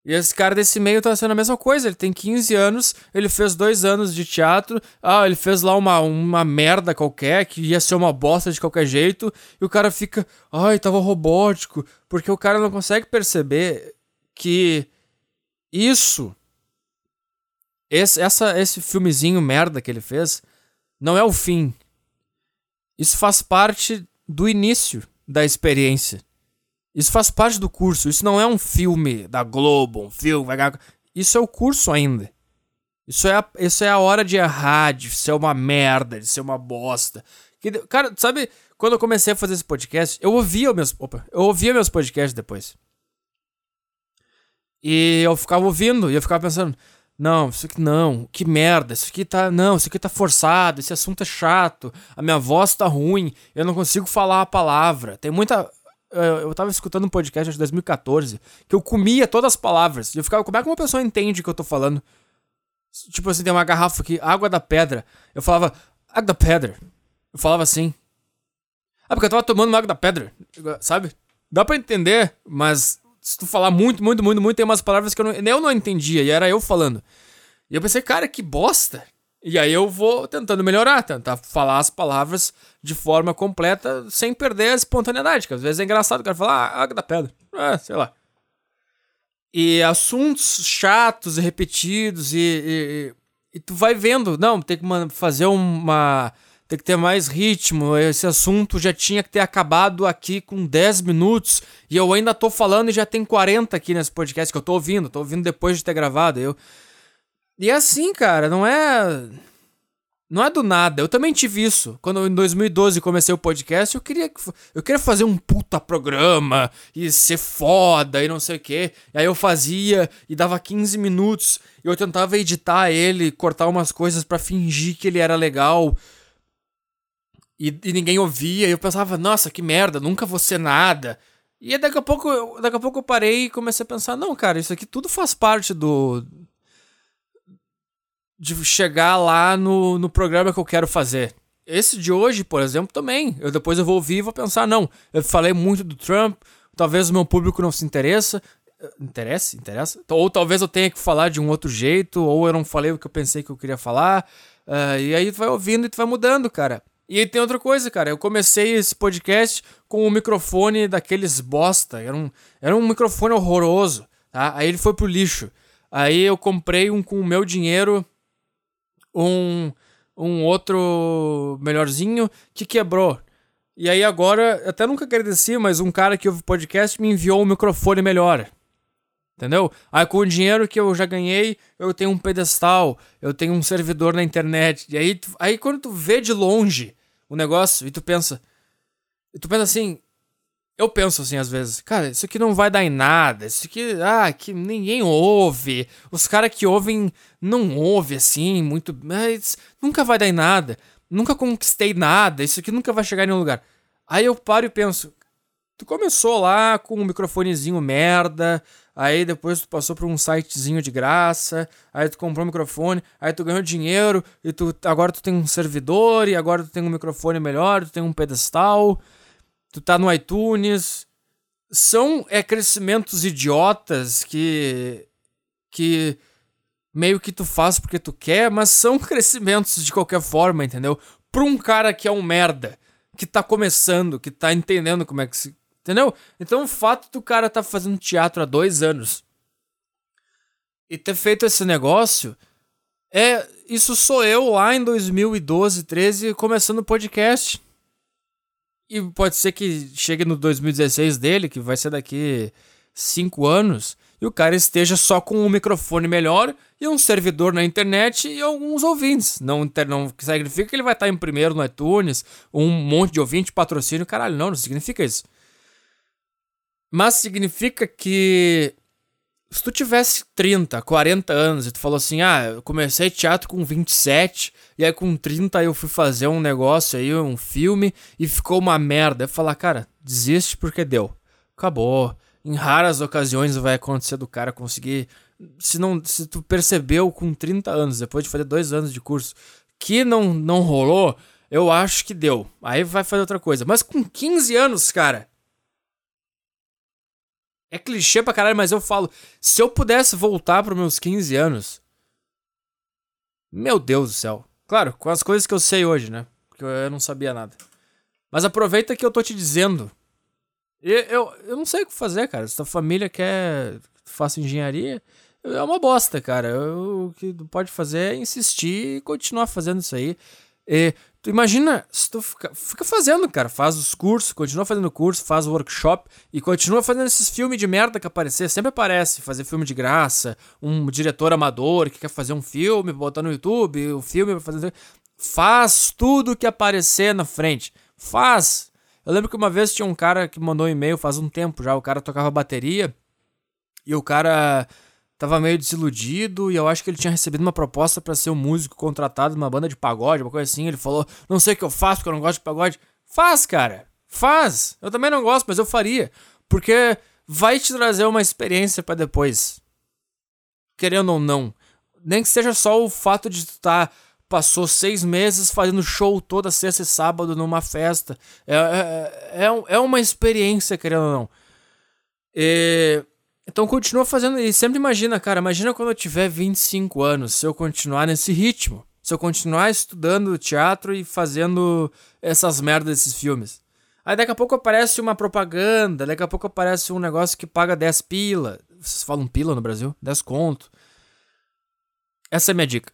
E esse cara desse meio tá sendo a mesma coisa. Ele tem 15 anos, ele fez dois anos de teatro. Ah, ele fez lá uma, uma merda qualquer, que ia ser uma bosta de qualquer jeito. E o cara fica, ai, tava robótico. Porque o cara não consegue perceber que isso esse, essa, esse filmezinho merda que ele fez não é o fim. Isso faz parte do início da experiência. Isso faz parte do curso. Isso não é um filme da Globo, um filme. Isso é o curso ainda. Isso é, a, isso é a hora de errar, de ser uma merda, de ser uma bosta. Que, cara, sabe, quando eu comecei a fazer esse podcast, eu ouvia meus. Opa, eu ouvia meus podcasts depois. E eu ficava ouvindo e eu ficava pensando, não, isso aqui não, que merda, isso aqui tá. Não, isso aqui tá forçado, esse assunto é chato, a minha voz tá ruim, eu não consigo falar a palavra. Tem muita. Eu tava escutando um podcast de 2014 que eu comia todas as palavras. E eu ficava, como é que uma pessoa entende o que eu tô falando? Tipo assim, tem uma garrafa aqui, água da pedra. Eu falava, água da pedra. Eu falava assim. Ah, porque eu tava tomando água da pedra, sabe? Dá pra entender, mas se tu falar muito, muito, muito, muito, tem umas palavras que eu não, eu não entendia, e era eu falando. E eu pensei, cara, que bosta. E aí eu vou tentando melhorar, tentar falar as palavras de forma completa, sem perder a espontaneidade, que às vezes é engraçado o cara falar, ah, água da pedra. É, sei lá. E assuntos chatos e repetidos, e, e, e tu vai vendo, não, tem que fazer uma tem que ter mais ritmo. Esse assunto já tinha que ter acabado aqui com 10 minutos e eu ainda tô falando e já tem 40 aqui nesse podcast que eu tô ouvindo, tô ouvindo depois de ter gravado. Eu E é assim, cara, não é não é do nada. Eu também tive isso. Quando em 2012 comecei o podcast, eu queria eu queria fazer um puta programa e ser foda e não sei o quê. E aí eu fazia e dava 15 minutos e eu tentava editar ele, cortar umas coisas para fingir que ele era legal. E, e, ninguém ouvia, e eu pensava, nossa, que merda, nunca vou ser nada. E daqui a pouco, daqui a pouco eu parei e comecei a pensar, não, cara, isso aqui tudo faz parte do. de chegar lá no, no programa que eu quero fazer. Esse de hoje, por exemplo, também. Eu depois eu vou ouvir e vou pensar, não, eu falei muito do Trump, talvez o meu público não se interessa. Interessa? Interessa? Ou talvez eu tenha que falar de um outro jeito, ou eu não falei o que eu pensei que eu queria falar. Uh, e aí tu vai ouvindo e tu vai mudando, cara. E aí tem outra coisa, cara. Eu comecei esse podcast com um microfone daqueles bosta. Era um, era um microfone horroroso, tá? Aí ele foi pro lixo. Aí eu comprei um com o meu dinheiro, um, um outro melhorzinho que quebrou. E aí agora, até nunca agradeci, mas um cara que ouve podcast me enviou um microfone melhor. Entendeu? Aí com o dinheiro que eu já ganhei, eu tenho um pedestal, eu tenho um servidor na internet. E aí, aí quando tu vê de longe o negócio e tu pensa. E tu pensa assim. Eu penso assim às vezes, cara, isso aqui não vai dar em nada, isso aqui, ah, que ninguém ouve. Os caras que ouvem não ouvem assim, muito, mas nunca vai dar em nada. Nunca conquistei nada, isso aqui nunca vai chegar em nenhum lugar. Aí eu paro e penso, tu começou lá com um microfonezinho merda, aí depois tu passou por um sitezinho de graça, aí tu comprou um microfone, aí tu ganhou dinheiro, e tu agora tu tem um servidor, e agora tu tem um microfone melhor, tu tem um pedestal, tu tá no iTunes. São é, crescimentos idiotas que. que meio que tu faz porque tu quer, mas são crescimentos de qualquer forma, entendeu? Pra um cara que é um merda que tá começando, que tá entendendo como é que se. Entendeu? Então o fato do cara tá fazendo teatro há dois anos e ter feito esse negócio é. Isso sou eu lá em 2012, 13, começando o podcast. E pode ser que chegue no 2016 dele, que vai ser daqui cinco anos, e o cara esteja só com um microfone melhor e um servidor na internet e alguns ouvintes. Não, não significa que ele vai estar em primeiro no iTunes, um monte de ouvinte, patrocínio, caralho, não, não significa isso. Mas significa que se tu tivesse 30, 40 anos e tu falou assim: "Ah, eu comecei teatro com 27 e aí com 30 eu fui fazer um negócio aí, um filme e ficou uma merda". Eu falar: "Cara, desiste porque deu. Acabou. Em raras ocasiões vai acontecer do cara conseguir se não se tu percebeu com 30 anos, depois de fazer dois anos de curso, que não não rolou, eu acho que deu. Aí vai fazer outra coisa. Mas com 15 anos, cara, é clichê pra caralho, mas eu falo, se eu pudesse voltar para meus 15 anos. Meu Deus do céu. Claro, com as coisas que eu sei hoje, né? Porque eu não sabia nada. Mas aproveita que eu tô te dizendo. Eu, eu, eu não sei o que fazer, cara. Se tua família quer que faça engenharia, é uma bosta, cara. Eu, o que pode fazer é insistir e continuar fazendo isso aí. E Tu imagina se tu fica, fica fazendo, cara. Faz os cursos, continua fazendo curso, faz o workshop e continua fazendo esses filmes de merda que aparecer. Sempre aparece fazer filme de graça, um diretor amador que quer fazer um filme, botar no YouTube, o filme vai fazer. Faz tudo que aparecer na frente. Faz. Eu lembro que uma vez tinha um cara que mandou um e-mail faz um tempo já. O cara tocava bateria e o cara tava meio desiludido e eu acho que ele tinha recebido uma proposta para ser um músico contratado numa banda de pagode, uma coisa assim. Ele falou: Não sei o que eu faço porque eu não gosto de pagode. Faz, cara. Faz. Eu também não gosto, mas eu faria. Porque vai te trazer uma experiência para depois. Querendo ou não. Nem que seja só o fato de tu estar. Tá, passou seis meses fazendo show toda sexta e sábado numa festa. É, é, é, é uma experiência, querendo ou não. E então continua fazendo e sempre imagina, cara, imagina quando eu tiver 25 anos, se eu continuar nesse ritmo, se eu continuar estudando teatro e fazendo essas merdas desses filmes. Aí daqui a pouco aparece uma propaganda, daqui a pouco aparece um negócio que paga 10 pila. Vocês falam pila no Brasil? 10 conto. Essa é a minha dica.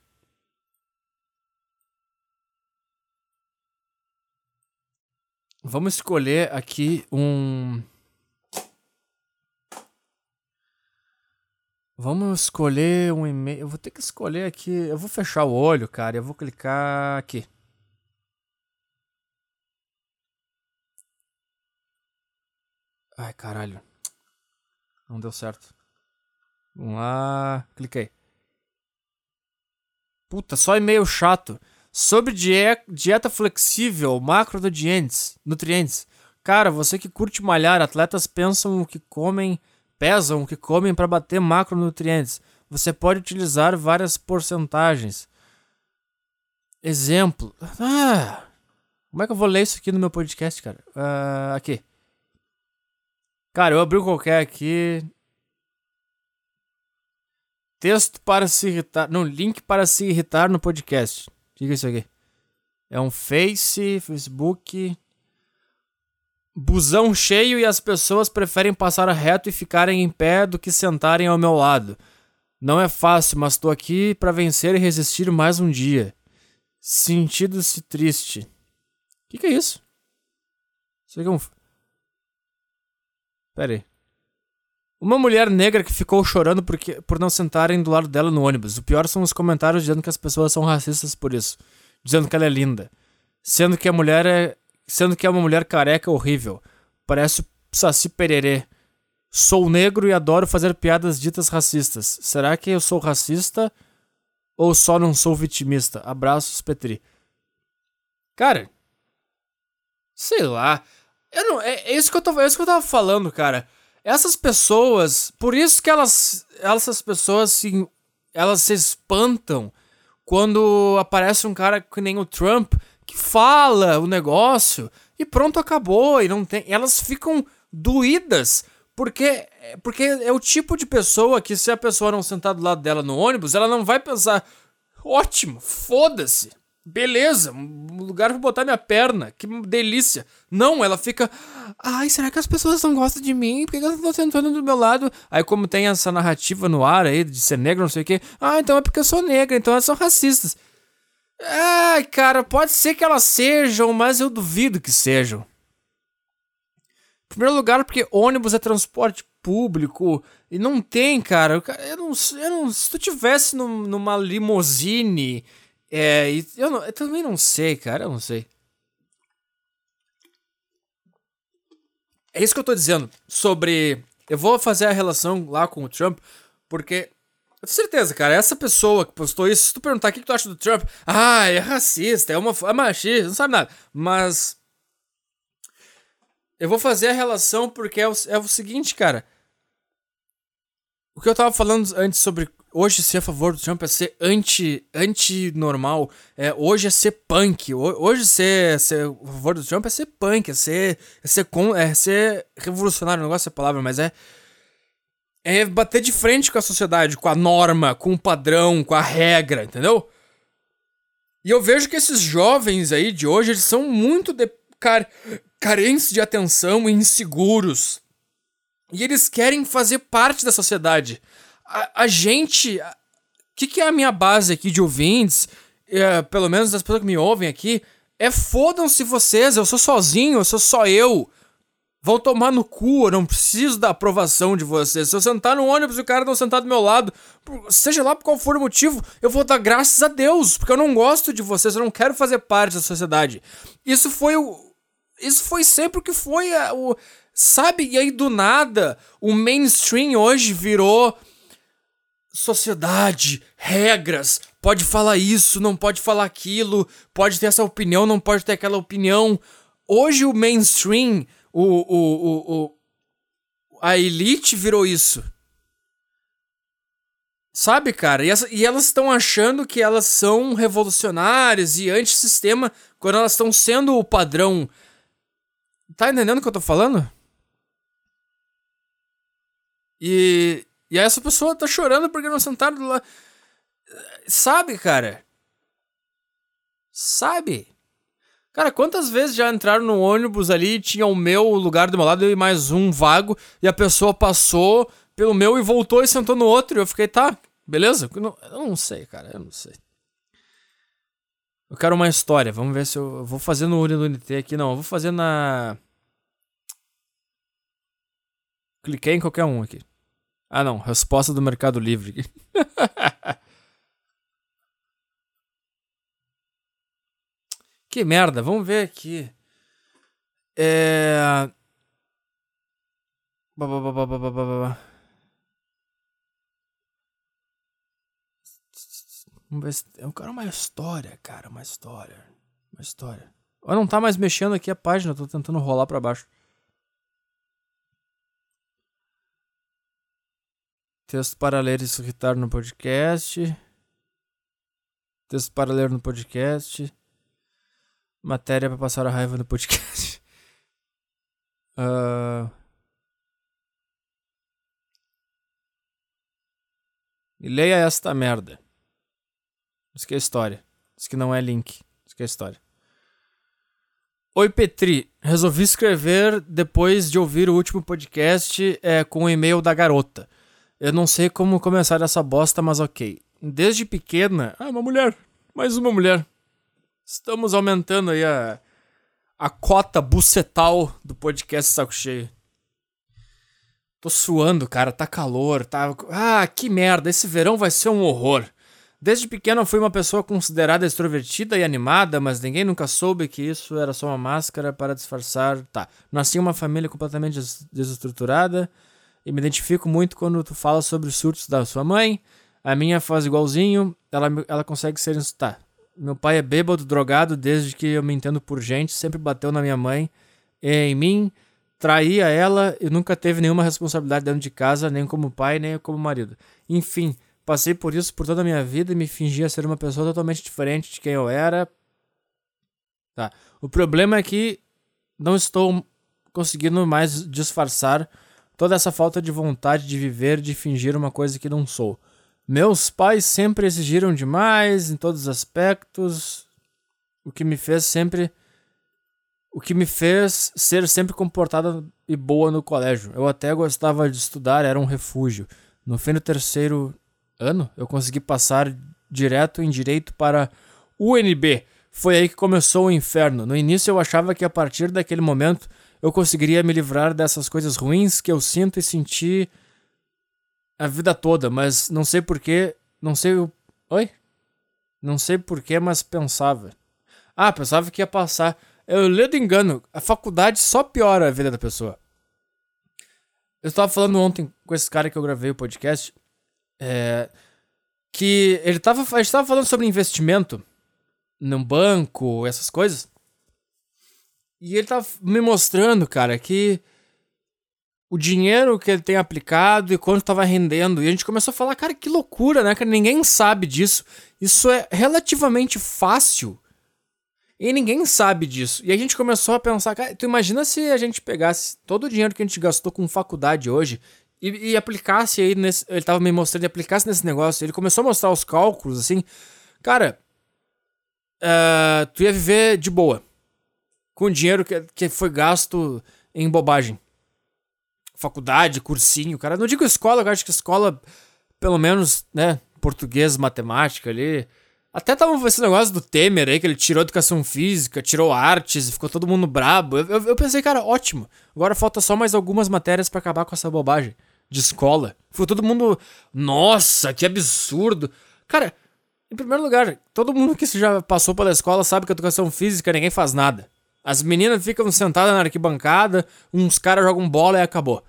Vamos escolher aqui um Vamos escolher um e-mail. Eu vou ter que escolher aqui. Eu vou fechar o olho, cara. Eu vou clicar aqui. Ai, caralho. Não deu certo. Vamos lá. Cliquei. Puta, só e-mail chato. Sobre dieta flexível, macronutrientes. Nutrientes. Cara, você que curte malhar, atletas pensam o que comem pesam o que comem para bater macronutrientes. Você pode utilizar várias porcentagens. Exemplo. Ah, como é que eu vou ler isso aqui no meu podcast, cara? Uh, aqui. Cara, eu abri qualquer aqui. Texto para se irritar. Não, link para se irritar no podcast. Que é isso aqui? É um Face, Facebook. Busão cheio e as pessoas preferem passar reto e ficarem em pé do que sentarem ao meu lado. Não é fácil, mas tô aqui para vencer e resistir mais um dia. Sentido-se triste. O que, que, é isso? Isso aqui é um. Pera aí. Uma mulher negra que ficou chorando porque, por não sentarem do lado dela no ônibus. O pior são os comentários dizendo que as pessoas são racistas por isso. Dizendo que ela é linda. Sendo que a mulher é sendo que é uma mulher careca horrível. Parece Saci Pererê. Sou negro e adoro fazer piadas ditas racistas. Será que eu sou racista ou só não sou vitimista? Abraços, Petri. Cara, sei lá. Eu não, é, é, isso que eu tô, é isso que eu tava falando, cara. Essas pessoas, por isso que elas, essas pessoas se, elas se espantam quando aparece um cara que nem o Trump que fala o negócio e pronto, acabou. E não tem. Elas ficam doídas. Porque, porque é o tipo de pessoa que, se a pessoa não sentar do lado dela no ônibus, ela não vai pensar, ótimo, foda-se. Beleza, um lugar pra botar minha perna, que delícia. Não, ela fica. Ai, será que as pessoas não gostam de mim? Por que elas estão sentando do meu lado? Aí, como tem essa narrativa no ar aí de ser negra, não sei o quê. Ah, então é porque eu sou negra, então elas são racistas. Ai, cara, pode ser que elas sejam, mas eu duvido que sejam. Em primeiro lugar, porque ônibus é transporte público e não tem, cara. Eu não, eu não se tu tivesse num, numa limousine, é, eu, não, eu também não sei, cara, eu não sei. É isso que eu tô dizendo sobre. Eu vou fazer a relação lá com o Trump, porque. Eu tenho certeza, cara, essa pessoa que postou isso, se tu perguntar o que, tu acha do Trump, ah, é racista, é, uma, é machista, não sabe nada. Mas eu vou fazer a relação porque é o, é o seguinte, cara. O que eu tava falando antes sobre hoje ser a favor do Trump é ser anti, anti-normal. É, hoje é ser punk. Hoje ser, ser a favor do Trump é ser punk, é ser, é ser, com, é ser revolucionário. Não gosto dessa palavra, mas é. É bater de frente com a sociedade, com a norma, com o padrão, com a regra, entendeu? E eu vejo que esses jovens aí de hoje, eles são muito de, car carentes de atenção e inseguros. E eles querem fazer parte da sociedade. A, a gente. O que, que é a minha base aqui de ouvintes? É, pelo menos das pessoas que me ouvem aqui. É fodam-se vocês, eu sou sozinho, eu sou só eu. Vão tomar no cu, eu não preciso da aprovação de vocês. Se eu sentar no ônibus e o cara não sentar do meu lado, seja lá por qual for o motivo, eu vou dar graças a Deus, porque eu não gosto de vocês, eu não quero fazer parte da sociedade. Isso foi o, isso foi sempre o que foi a, o. Sabe? E aí do nada, o mainstream hoje virou sociedade, regras, pode falar isso, não pode falar aquilo, pode ter essa opinião, não pode ter aquela opinião. Hoje o mainstream, o, o, o, o a elite virou isso. Sabe, cara? E, essa, e elas estão achando que elas são revolucionárias e antissistema quando elas estão sendo o padrão Tá entendendo o que eu tô falando? E, e essa pessoa tá chorando porque não sentaram lá. Sabe, cara? Sabe? Cara, quantas vezes já entraram no ônibus ali, tinha o meu lugar do meu lado e mais um vago, e a pessoa passou pelo meu e voltou e sentou no outro, e eu fiquei, tá, beleza? Eu não, sei, cara, eu não sei. Eu quero uma história. Vamos ver se eu, vou fazer no Unity aqui. Não, eu vou fazer na. Cliquei em qualquer um aqui. Ah, não. Resposta do Mercado Livre. que merda. Vamos ver aqui. É. Vamos ver se. Eu quero uma história, cara. Uma história. Uma história. Olha, não tá mais mexendo aqui a página. tô tentando rolar pra baixo. Texto para ler e irritar no podcast. Texto para ler no podcast. Matéria para passar a raiva no podcast. uh... E leia esta merda. Isso que é história. Isso que não é link. Isso que é história. Oi, Petri. Resolvi escrever depois de ouvir o último podcast é, com o e-mail da garota. Eu não sei como começar essa bosta, mas ok. Desde pequena. Ah, uma mulher. Mais uma mulher. Estamos aumentando aí a, a cota bucetal do podcast Saco Cheio. Tô suando, cara. Tá calor. Tá... Ah, que merda. Esse verão vai ser um horror. Desde pequeno eu fui uma pessoa considerada extrovertida e animada, mas ninguém nunca soube que isso era só uma máscara para disfarçar. Tá. Nasci em uma família completamente desestruturada e me identifico muito quando tu fala sobre os surtos da sua mãe. A minha faz igualzinho, ela, ela consegue ser. Tá. Meu pai é bêbado, drogado, desde que eu me entendo por gente, sempre bateu na minha mãe e em mim, traía ela e nunca teve nenhuma responsabilidade dentro de casa, nem como pai, nem como marido. Enfim, passei por isso por toda a minha vida e me fingia ser uma pessoa totalmente diferente de quem eu era. Tá. O problema é que não estou conseguindo mais disfarçar toda essa falta de vontade de viver, de fingir uma coisa que não sou. Meus pais sempre exigiram demais em todos os aspectos. o que me fez sempre. O que me fez ser sempre comportada e boa no colégio. Eu até gostava de estudar, era um refúgio. No fim do terceiro ano, eu consegui passar direto em direito para UNB. Foi aí que começou o inferno. No início eu achava que a partir daquele momento eu conseguiria me livrar dessas coisas ruins que eu sinto e senti a vida toda, mas não sei porquê, não sei o... Oi? Não sei porquê, mas pensava. Ah, pensava que ia passar. Eu ledo engano, a faculdade só piora a vida da pessoa. Eu estava falando ontem com esse cara que eu gravei o podcast, é, que ele tava, a gente tava falando sobre investimento num banco, essas coisas. E ele tava me mostrando, cara, que o dinheiro que ele tem aplicado e quanto estava rendendo. E a gente começou a falar, cara, que loucura, né? Que ninguém sabe disso. Isso é relativamente fácil. E ninguém sabe disso. E a gente começou a pensar, cara, tu imagina se a gente pegasse todo o dinheiro que a gente gastou com faculdade hoje e, e aplicasse aí nesse. Ele tava me mostrando e aplicasse nesse negócio. Ele começou a mostrar os cálculos, assim. Cara, uh, tu ia viver de boa. Com o dinheiro que, que foi gasto em bobagem. Faculdade, cursinho, cara. Não digo escola, eu acho que escola, pelo menos, né? Português, matemática ali até tava esse negócio do Temer aí, que ele tirou educação física, tirou artes, ficou todo mundo brabo. Eu, eu, eu pensei, cara, ótimo. Agora falta só mais algumas matérias para acabar com essa bobagem de escola. Ficou todo mundo, nossa, que absurdo. Cara, em primeiro lugar, todo mundo que já passou pela escola sabe que educação física ninguém faz nada. As meninas ficam sentadas na arquibancada, uns caras jogam bola e acabou.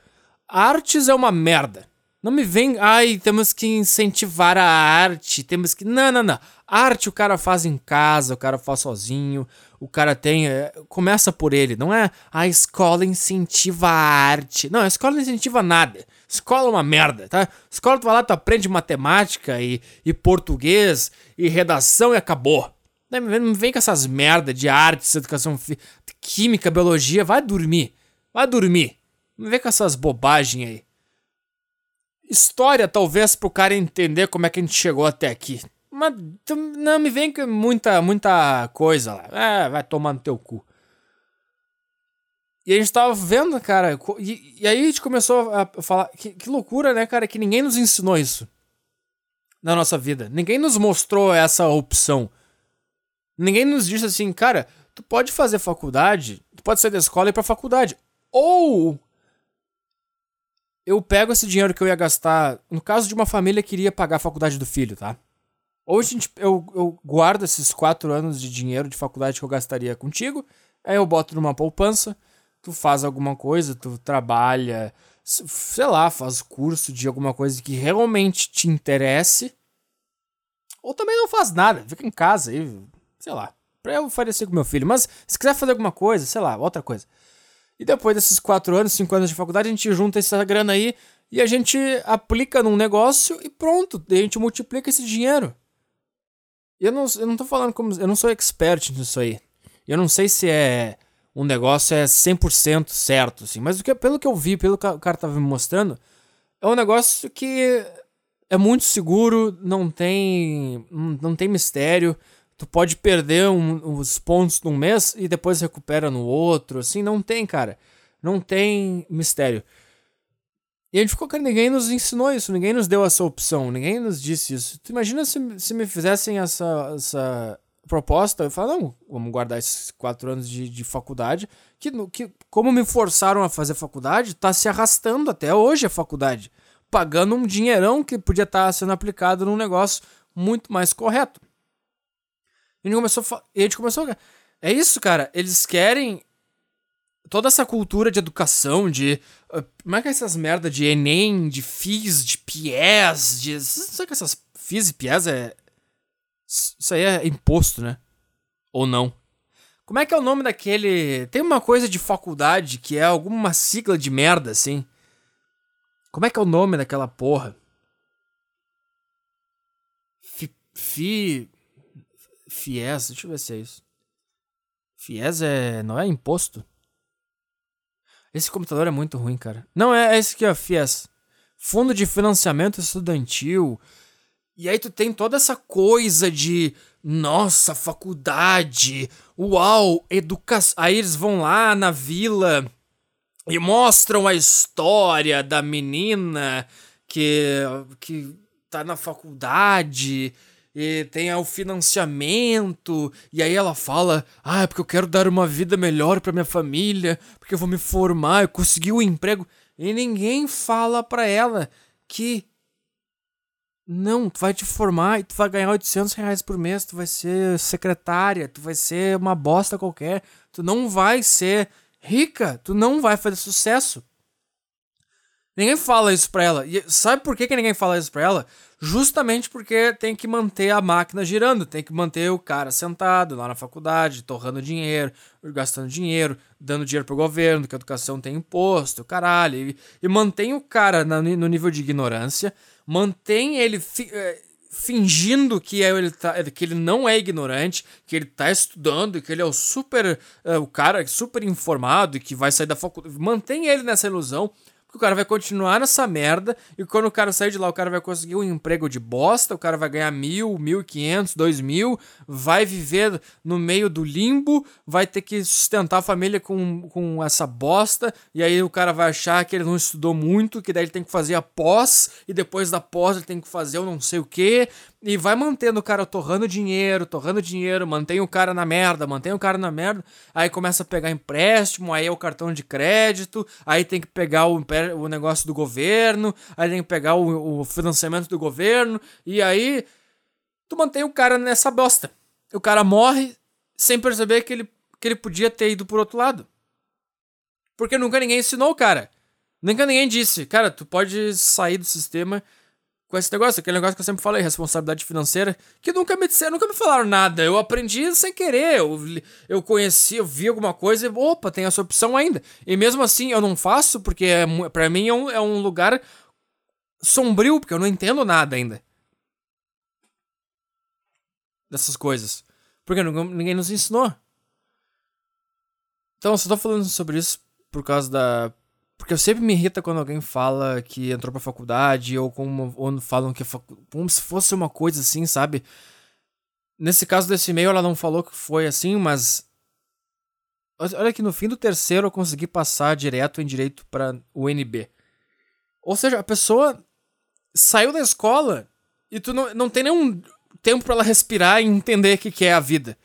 Artes é uma merda. Não me vem, ai, temos que incentivar a arte, temos que. Não, não, não. Arte o cara faz em casa, o cara faz sozinho, o cara tem. É, começa por ele, não é a escola incentiva a arte. Não, a escola não incentiva nada. Escola é uma merda, tá? Escola tu vai lá, tu aprende matemática e, e português e redação e acabou. Não me vem com essas merda de artes, educação química, biologia, vai dormir. Vai dormir. Não vem com essas bobagens aí história, talvez, pro cara entender como é que a gente chegou até aqui. Mas não me vem com muita, muita coisa lá. É, vai tomar no teu cu. E a gente tava vendo, cara, e, e aí a gente começou a falar. Que, que loucura, né, cara? Que ninguém nos ensinou isso na nossa vida. Ninguém nos mostrou essa opção. Ninguém nos disse assim, cara, tu pode fazer faculdade, tu pode sair da escola e ir pra faculdade. Ou eu pego esse dinheiro que eu ia gastar, no caso de uma família que iria pagar a faculdade do filho, tá? Ou a gente, eu, eu guardo esses quatro anos de dinheiro de faculdade que eu gastaria contigo, aí eu boto numa poupança, tu faz alguma coisa, tu trabalha, sei lá, faz curso de alguma coisa que realmente te interesse, ou também não faz nada, fica em casa aí, sei lá, eu oferecer com meu filho. Mas se quiser fazer alguma coisa, sei lá, outra coisa. E depois desses quatro anos, cinco anos de faculdade, a gente junta essa grana aí e a gente aplica num negócio e pronto, a gente multiplica esse dinheiro. Eu não, eu não tô falando como. Eu não sou expert nisso aí. Eu não sei se é. Um negócio é 100% certo, assim. Mas que, pelo que eu vi, pelo que o cara tava me mostrando, é um negócio que é muito seguro, não tem. Não tem mistério tu pode perder um, os pontos num mês e depois recupera no outro, assim, não tem, cara. Não tem mistério. E a gente ficou, cara, ninguém nos ensinou isso, ninguém nos deu essa opção, ninguém nos disse isso. Tu imagina se, se me fizessem essa, essa proposta, eu falo, não, vamos guardar esses quatro anos de, de faculdade, que, que como me forçaram a fazer faculdade, tá se arrastando até hoje a faculdade, pagando um dinheirão que podia estar tá sendo aplicado num negócio muito mais correto. A gente começou a, a gente começou a... É isso, cara. Eles querem toda essa cultura de educação, de. Uh, como é que é essas merda de Enem, de FIS, de PIES, de. Sabe que essas FIS e PIES é. Isso aí é imposto, né? Ou não? Como é que é o nome daquele. Tem uma coisa de faculdade que é alguma sigla de merda, assim. Como é que é o nome daquela porra? Fi. fi FIES, deixa eu ver se é isso. FIES é. não é imposto? Esse computador é muito ruim, cara. Não, é, é esse aqui, ó, FIES. Fundo de Financiamento Estudantil. E aí tu tem toda essa coisa de. nossa, faculdade, uau, educação. Aí eles vão lá na vila e mostram a história da menina que, que tá na faculdade e tem o financiamento, e aí ela fala: "Ah, é porque eu quero dar uma vida melhor para minha família, porque eu vou me formar, eu consegui um emprego". E ninguém fala para ela que não, tu vai te formar e tu vai ganhar 800 reais por mês, tu vai ser secretária, tu vai ser uma bosta qualquer, tu não vai ser rica, tu não vai fazer sucesso. Ninguém fala isso pra ela. E sabe por que, que ninguém fala isso pra ela? Justamente porque tem que manter a máquina girando, tem que manter o cara sentado lá na faculdade, torrando dinheiro, gastando dinheiro, dando dinheiro pro governo, que a educação tem imposto, caralho. E, e mantém o cara na, no nível de ignorância, mantém ele fi, é, fingindo que, é, ele tá, que ele não é ignorante, que ele tá estudando, que ele é o super. É, o cara super informado e que vai sair da faculdade. Mantém ele nessa ilusão o cara vai continuar nessa merda e quando o cara sair de lá, o cara vai conseguir um emprego de bosta, o cara vai ganhar mil, mil e quinhentos, dois mil, vai viver no meio do limbo, vai ter que sustentar a família com, com essa bosta, e aí o cara vai achar que ele não estudou muito, que daí ele tem que fazer a pós, e depois da pós ele tem que fazer o não sei o que, e vai mantendo o cara torrando dinheiro, torrando dinheiro, mantém o cara na merda, mantém o cara na merda. Aí começa a pegar empréstimo, aí é o cartão de crédito, aí tem que pegar o, o negócio do governo, aí tem que pegar o, o financiamento do governo, e aí tu mantém o cara nessa bosta. O cara morre sem perceber que ele, que ele podia ter ido por outro lado. Porque nunca ninguém ensinou o cara. Nunca ninguém disse, cara, tu pode sair do sistema com esse negócio, aquele negócio que eu sempre falei, responsabilidade financeira, que nunca me disseram, nunca me falaram nada. Eu aprendi sem querer. Eu, eu conheci, eu vi alguma coisa e, opa, tem essa opção ainda. E mesmo assim eu não faço, porque é, para mim é um, é um lugar sombrio, porque eu não entendo nada ainda. Dessas coisas. Porque ninguém nos ensinou. Então eu só tô falando sobre isso por causa da porque eu sempre me irrita quando alguém fala que entrou pra faculdade ou como ou falam que como se fosse uma coisa assim, sabe? Nesse caso desse e-mail ela não falou que foi assim, mas olha que no fim do terceiro eu consegui passar direto em direito para o NB. Ou seja, a pessoa saiu da escola e tu não, não tem nenhum tempo para ela respirar e entender o que, que é a vida.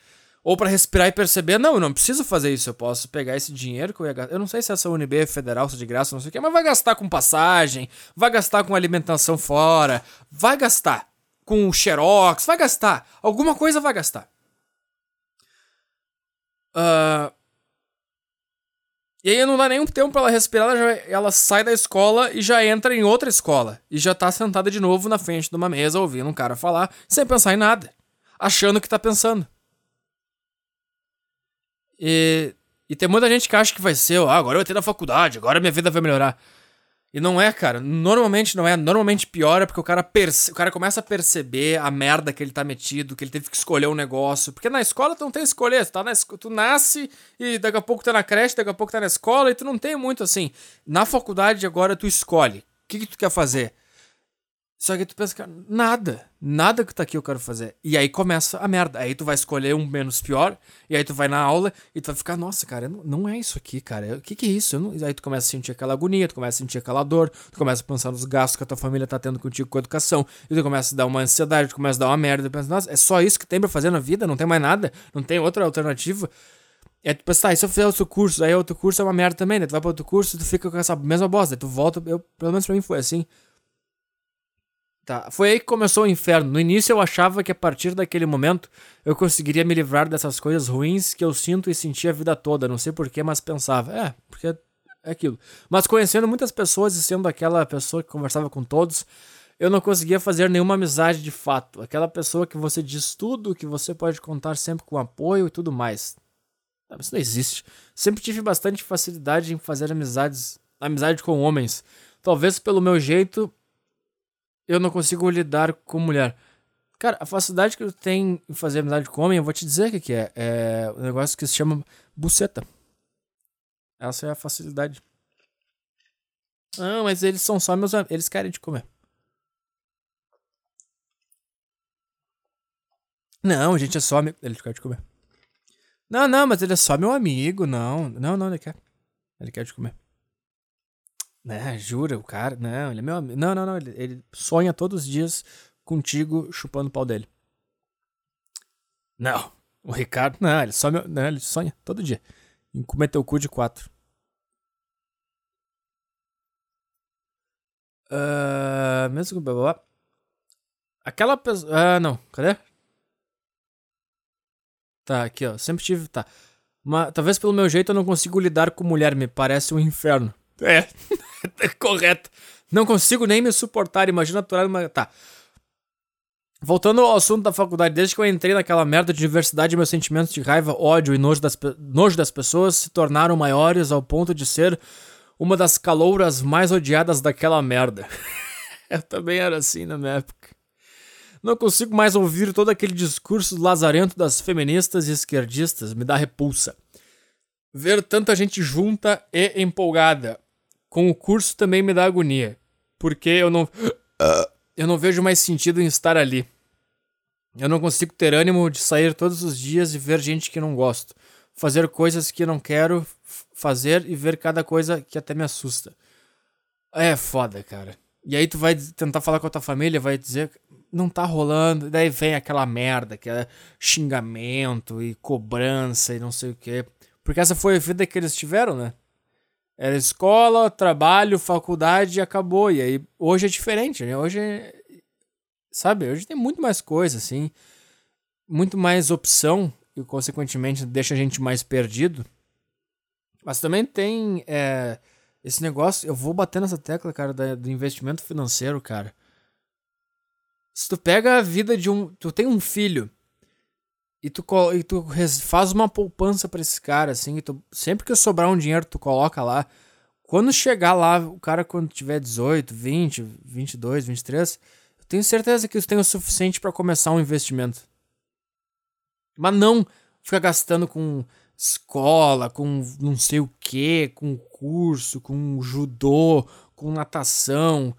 Ou para respirar e perceber, não, eu não preciso fazer isso, eu posso pegar esse dinheiro que eu ia gastar. Eu não sei se essa UNB é federal, se é de graça, não sei o que, mas vai gastar com passagem, vai gastar com alimentação fora, vai gastar com xerox, vai gastar. Alguma coisa vai gastar. Uh... E aí não dá nenhum tempo pra ela respirar, ela, já, ela sai da escola e já entra em outra escola. E já tá sentada de novo na frente de uma mesa, ouvindo um cara falar, sem pensar em nada. Achando que tá pensando. E, e tem muita gente que acha que vai ser, ah, agora eu ter na faculdade, agora minha vida vai melhorar. E não é, cara. Normalmente não é. Normalmente piora porque o cara, perce... o cara começa a perceber a merda que ele tá metido, que ele teve que escolher um negócio. Porque na escola tu não tem escolher. Tu, tá na... tu nasce e daqui a pouco tá na creche, daqui a pouco tá na escola e tu não tem muito assim. Na faculdade agora tu escolhe. O que, que tu quer fazer? Só que tu pensa, cara, nada, nada que tá aqui eu quero fazer. E aí começa a merda. Aí tu vai escolher um menos pior, e aí tu vai na aula e tu vai ficar, nossa, cara, não, não é isso aqui, cara. O que, que é isso? Não... Aí tu começa a sentir aquela agonia, tu começa a sentir aquela dor, tu começa a pensar nos gastos que a tua família tá tendo contigo com a educação, e tu começa a dar uma ansiedade, tu começa a dar uma merda, tu pensa, nossa, é só isso que tem pra fazer na vida? Não tem mais nada? Não tem outra alternativa? É tu pensa, tá, e se eu fizer outro curso, aí outro curso é uma merda também, né? Tu vai pra outro curso, tu fica com essa mesma bosta, tu volta, eu, pelo menos pra mim foi assim. Tá, foi aí que começou o inferno. No início eu achava que a partir daquele momento eu conseguiria me livrar dessas coisas ruins que eu sinto e senti a vida toda. Não sei porquê, mas pensava, é, porque é aquilo. Mas conhecendo muitas pessoas e sendo aquela pessoa que conversava com todos, eu não conseguia fazer nenhuma amizade de fato. Aquela pessoa que você diz tudo, que você pode contar sempre com apoio e tudo mais. Isso não existe. Sempre tive bastante facilidade em fazer amizades, amizade com homens. Talvez pelo meu jeito eu não consigo lidar com mulher. Cara, a facilidade que eu tenho em fazer amizade com homem, eu vou te dizer o que, que é. É um negócio que se chama buceta. Essa é a facilidade. Não, mas eles são só meus amigos. Eles querem te comer. Não, gente é só amigo. Ele quer te comer. Não, não, mas ele é só meu amigo. Não, não, não, ele quer. Ele quer te comer. Né, jura, o cara. Não, ele é meu amigo. Não, não, não. Ele, ele sonha todos os dias contigo chupando o pau dele. Não, o Ricardo. Não, ele só meu. Não, ele sonha todo dia. Em comer teu cu de quatro. Uh, mesmo que. Aquela pessoa. Ah, não. Cadê? Tá, aqui, ó. Sempre tive. Tá. Mas, talvez pelo meu jeito eu não consigo lidar com mulher. Me parece um inferno. É. é correto. Não consigo nem me suportar. Imagina aturar uma. Tá. Voltando ao assunto da faculdade, desde que eu entrei naquela merda de diversidade, meus sentimentos de raiva, ódio e nojo das, nojo das pessoas se tornaram maiores ao ponto de ser uma das calouras mais odiadas daquela merda. eu também era assim na minha época. Não consigo mais ouvir todo aquele discurso lazarento das feministas e esquerdistas, me dá repulsa. Ver tanta gente junta e empolgada com o curso também me dá agonia, porque eu não eu não vejo mais sentido em estar ali. Eu não consigo ter ânimo de sair todos os dias e ver gente que não gosto, fazer coisas que não quero fazer e ver cada coisa que até me assusta. É foda, cara. E aí tu vai tentar falar com a tua família, vai dizer, não tá rolando. Daí vem aquela merda, que é xingamento e cobrança e não sei o quê. Porque essa foi a vida que eles tiveram, né? Era escola, trabalho, faculdade e acabou. E aí hoje é diferente, né? Hoje é... Sabe? Hoje tem muito mais coisa, assim. Muito mais opção e, consequentemente, deixa a gente mais perdido. Mas também tem é, esse negócio. Eu vou bater nessa tecla, cara, da, do investimento financeiro, cara. Se tu pega a vida de um. Tu tem um filho. E tu, e tu faz uma poupança para esse cara, assim. Tu, sempre que sobrar um dinheiro, tu coloca lá. Quando chegar lá, o cara, quando tiver 18, 20, 22, 23, eu tenho certeza que isso tem o suficiente para começar um investimento. Mas não ficar gastando com escola, com não sei o que, com curso, com judô, com natação.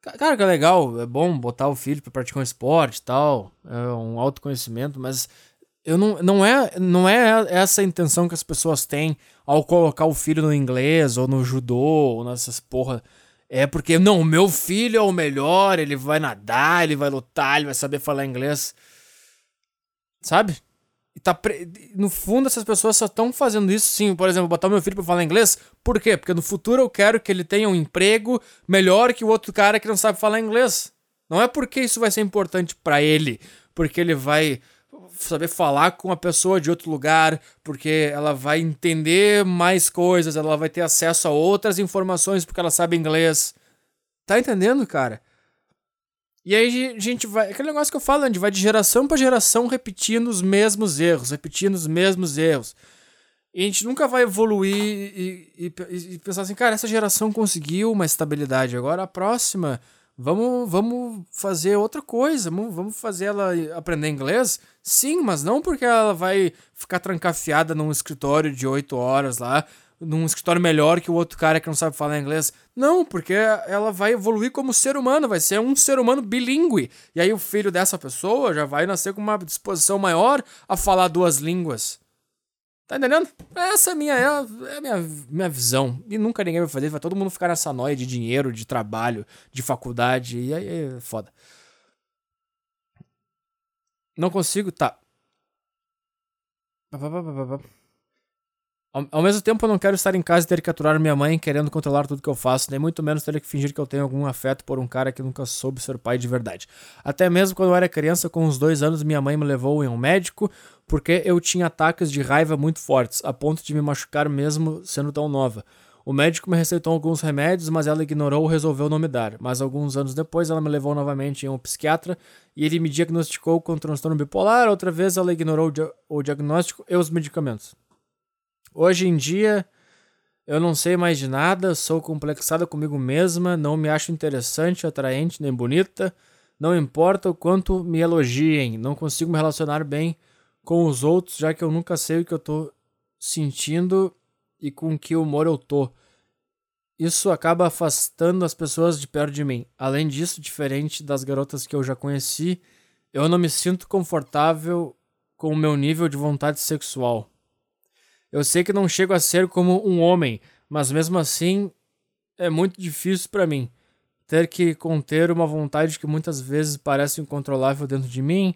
Cara, que é legal, é bom botar o filho para praticar um esporte e tal, é um autoconhecimento, mas eu não, não, é, não é essa a intenção que as pessoas têm ao colocar o filho no inglês ou no judô ou nessas porra. É porque, não, meu filho é o melhor, ele vai nadar, ele vai lutar, ele vai saber falar inglês. Sabe? Tá pre... No fundo, essas pessoas só estão fazendo isso, sim. Por exemplo, botar meu filho para falar inglês. Por quê? Porque no futuro eu quero que ele tenha um emprego melhor que o outro cara que não sabe falar inglês. Não é porque isso vai ser importante para ele, porque ele vai saber falar com uma pessoa de outro lugar, porque ela vai entender mais coisas, ela vai ter acesso a outras informações porque ela sabe inglês. Tá entendendo, cara? E aí a gente vai. Aquele negócio que eu falo, a gente vai de geração para geração repetindo os mesmos erros, repetindo os mesmos erros. E a gente nunca vai evoluir e, e, e, pensar assim, cara, essa geração conseguiu uma estabilidade, agora a próxima, vamos, vamos fazer outra coisa, vamos, fazer ela aprender inglês? Sim, mas não porque ela vai ficar trancafiada num escritório de oito horas lá, num escritório melhor que o outro cara que não sabe falar inglês. Não, porque ela vai evoluir como ser humano, vai ser um ser humano bilíngue. E aí o filho dessa pessoa já vai nascer com uma disposição maior a falar duas línguas. Tá entendendo? Essa é, minha, é, a, minha, minha visão. E nunca ninguém vai fazer, vai todo mundo ficar nessa noia de dinheiro, de trabalho, de faculdade. E aí é foda. Não consigo, tá. Ao, ao, mesmo tempo, eu não quero estar em casa e ter que aturar minha mãe querendo controlar tudo que eu faço, nem muito menos ter que fingir que eu tenho algum afeto por um cara que nunca soube ser pai de verdade. Até mesmo quando eu era criança, com uns dois anos, minha mãe me levou em um médico porque eu tinha ataques de raiva muito fortes, a ponto de me machucar mesmo sendo tão nova. O médico me receitou alguns remédios, mas ela ignorou ou resolveu não me dar. Mas alguns anos depois, ela me levou novamente em um psiquiatra e ele me diagnosticou com transtorno bipolar. Outra vez, ela ignorou o diagnóstico e os medicamentos. Hoje em dia, eu não sei mais de nada, sou complexada comigo mesma, não me acho interessante, atraente nem bonita. Não importa o quanto me elogiem, não consigo me relacionar bem com os outros, já que eu nunca sei o que eu tô sentindo e com que humor eu tô. Isso acaba afastando as pessoas de perto de mim. Além disso, diferente das garotas que eu já conheci, Eu não me sinto confortável com o meu nível de vontade sexual. Eu sei que não chego a ser como um homem, mas mesmo assim é muito difícil para mim ter que conter uma vontade que muitas vezes parece incontrolável dentro de mim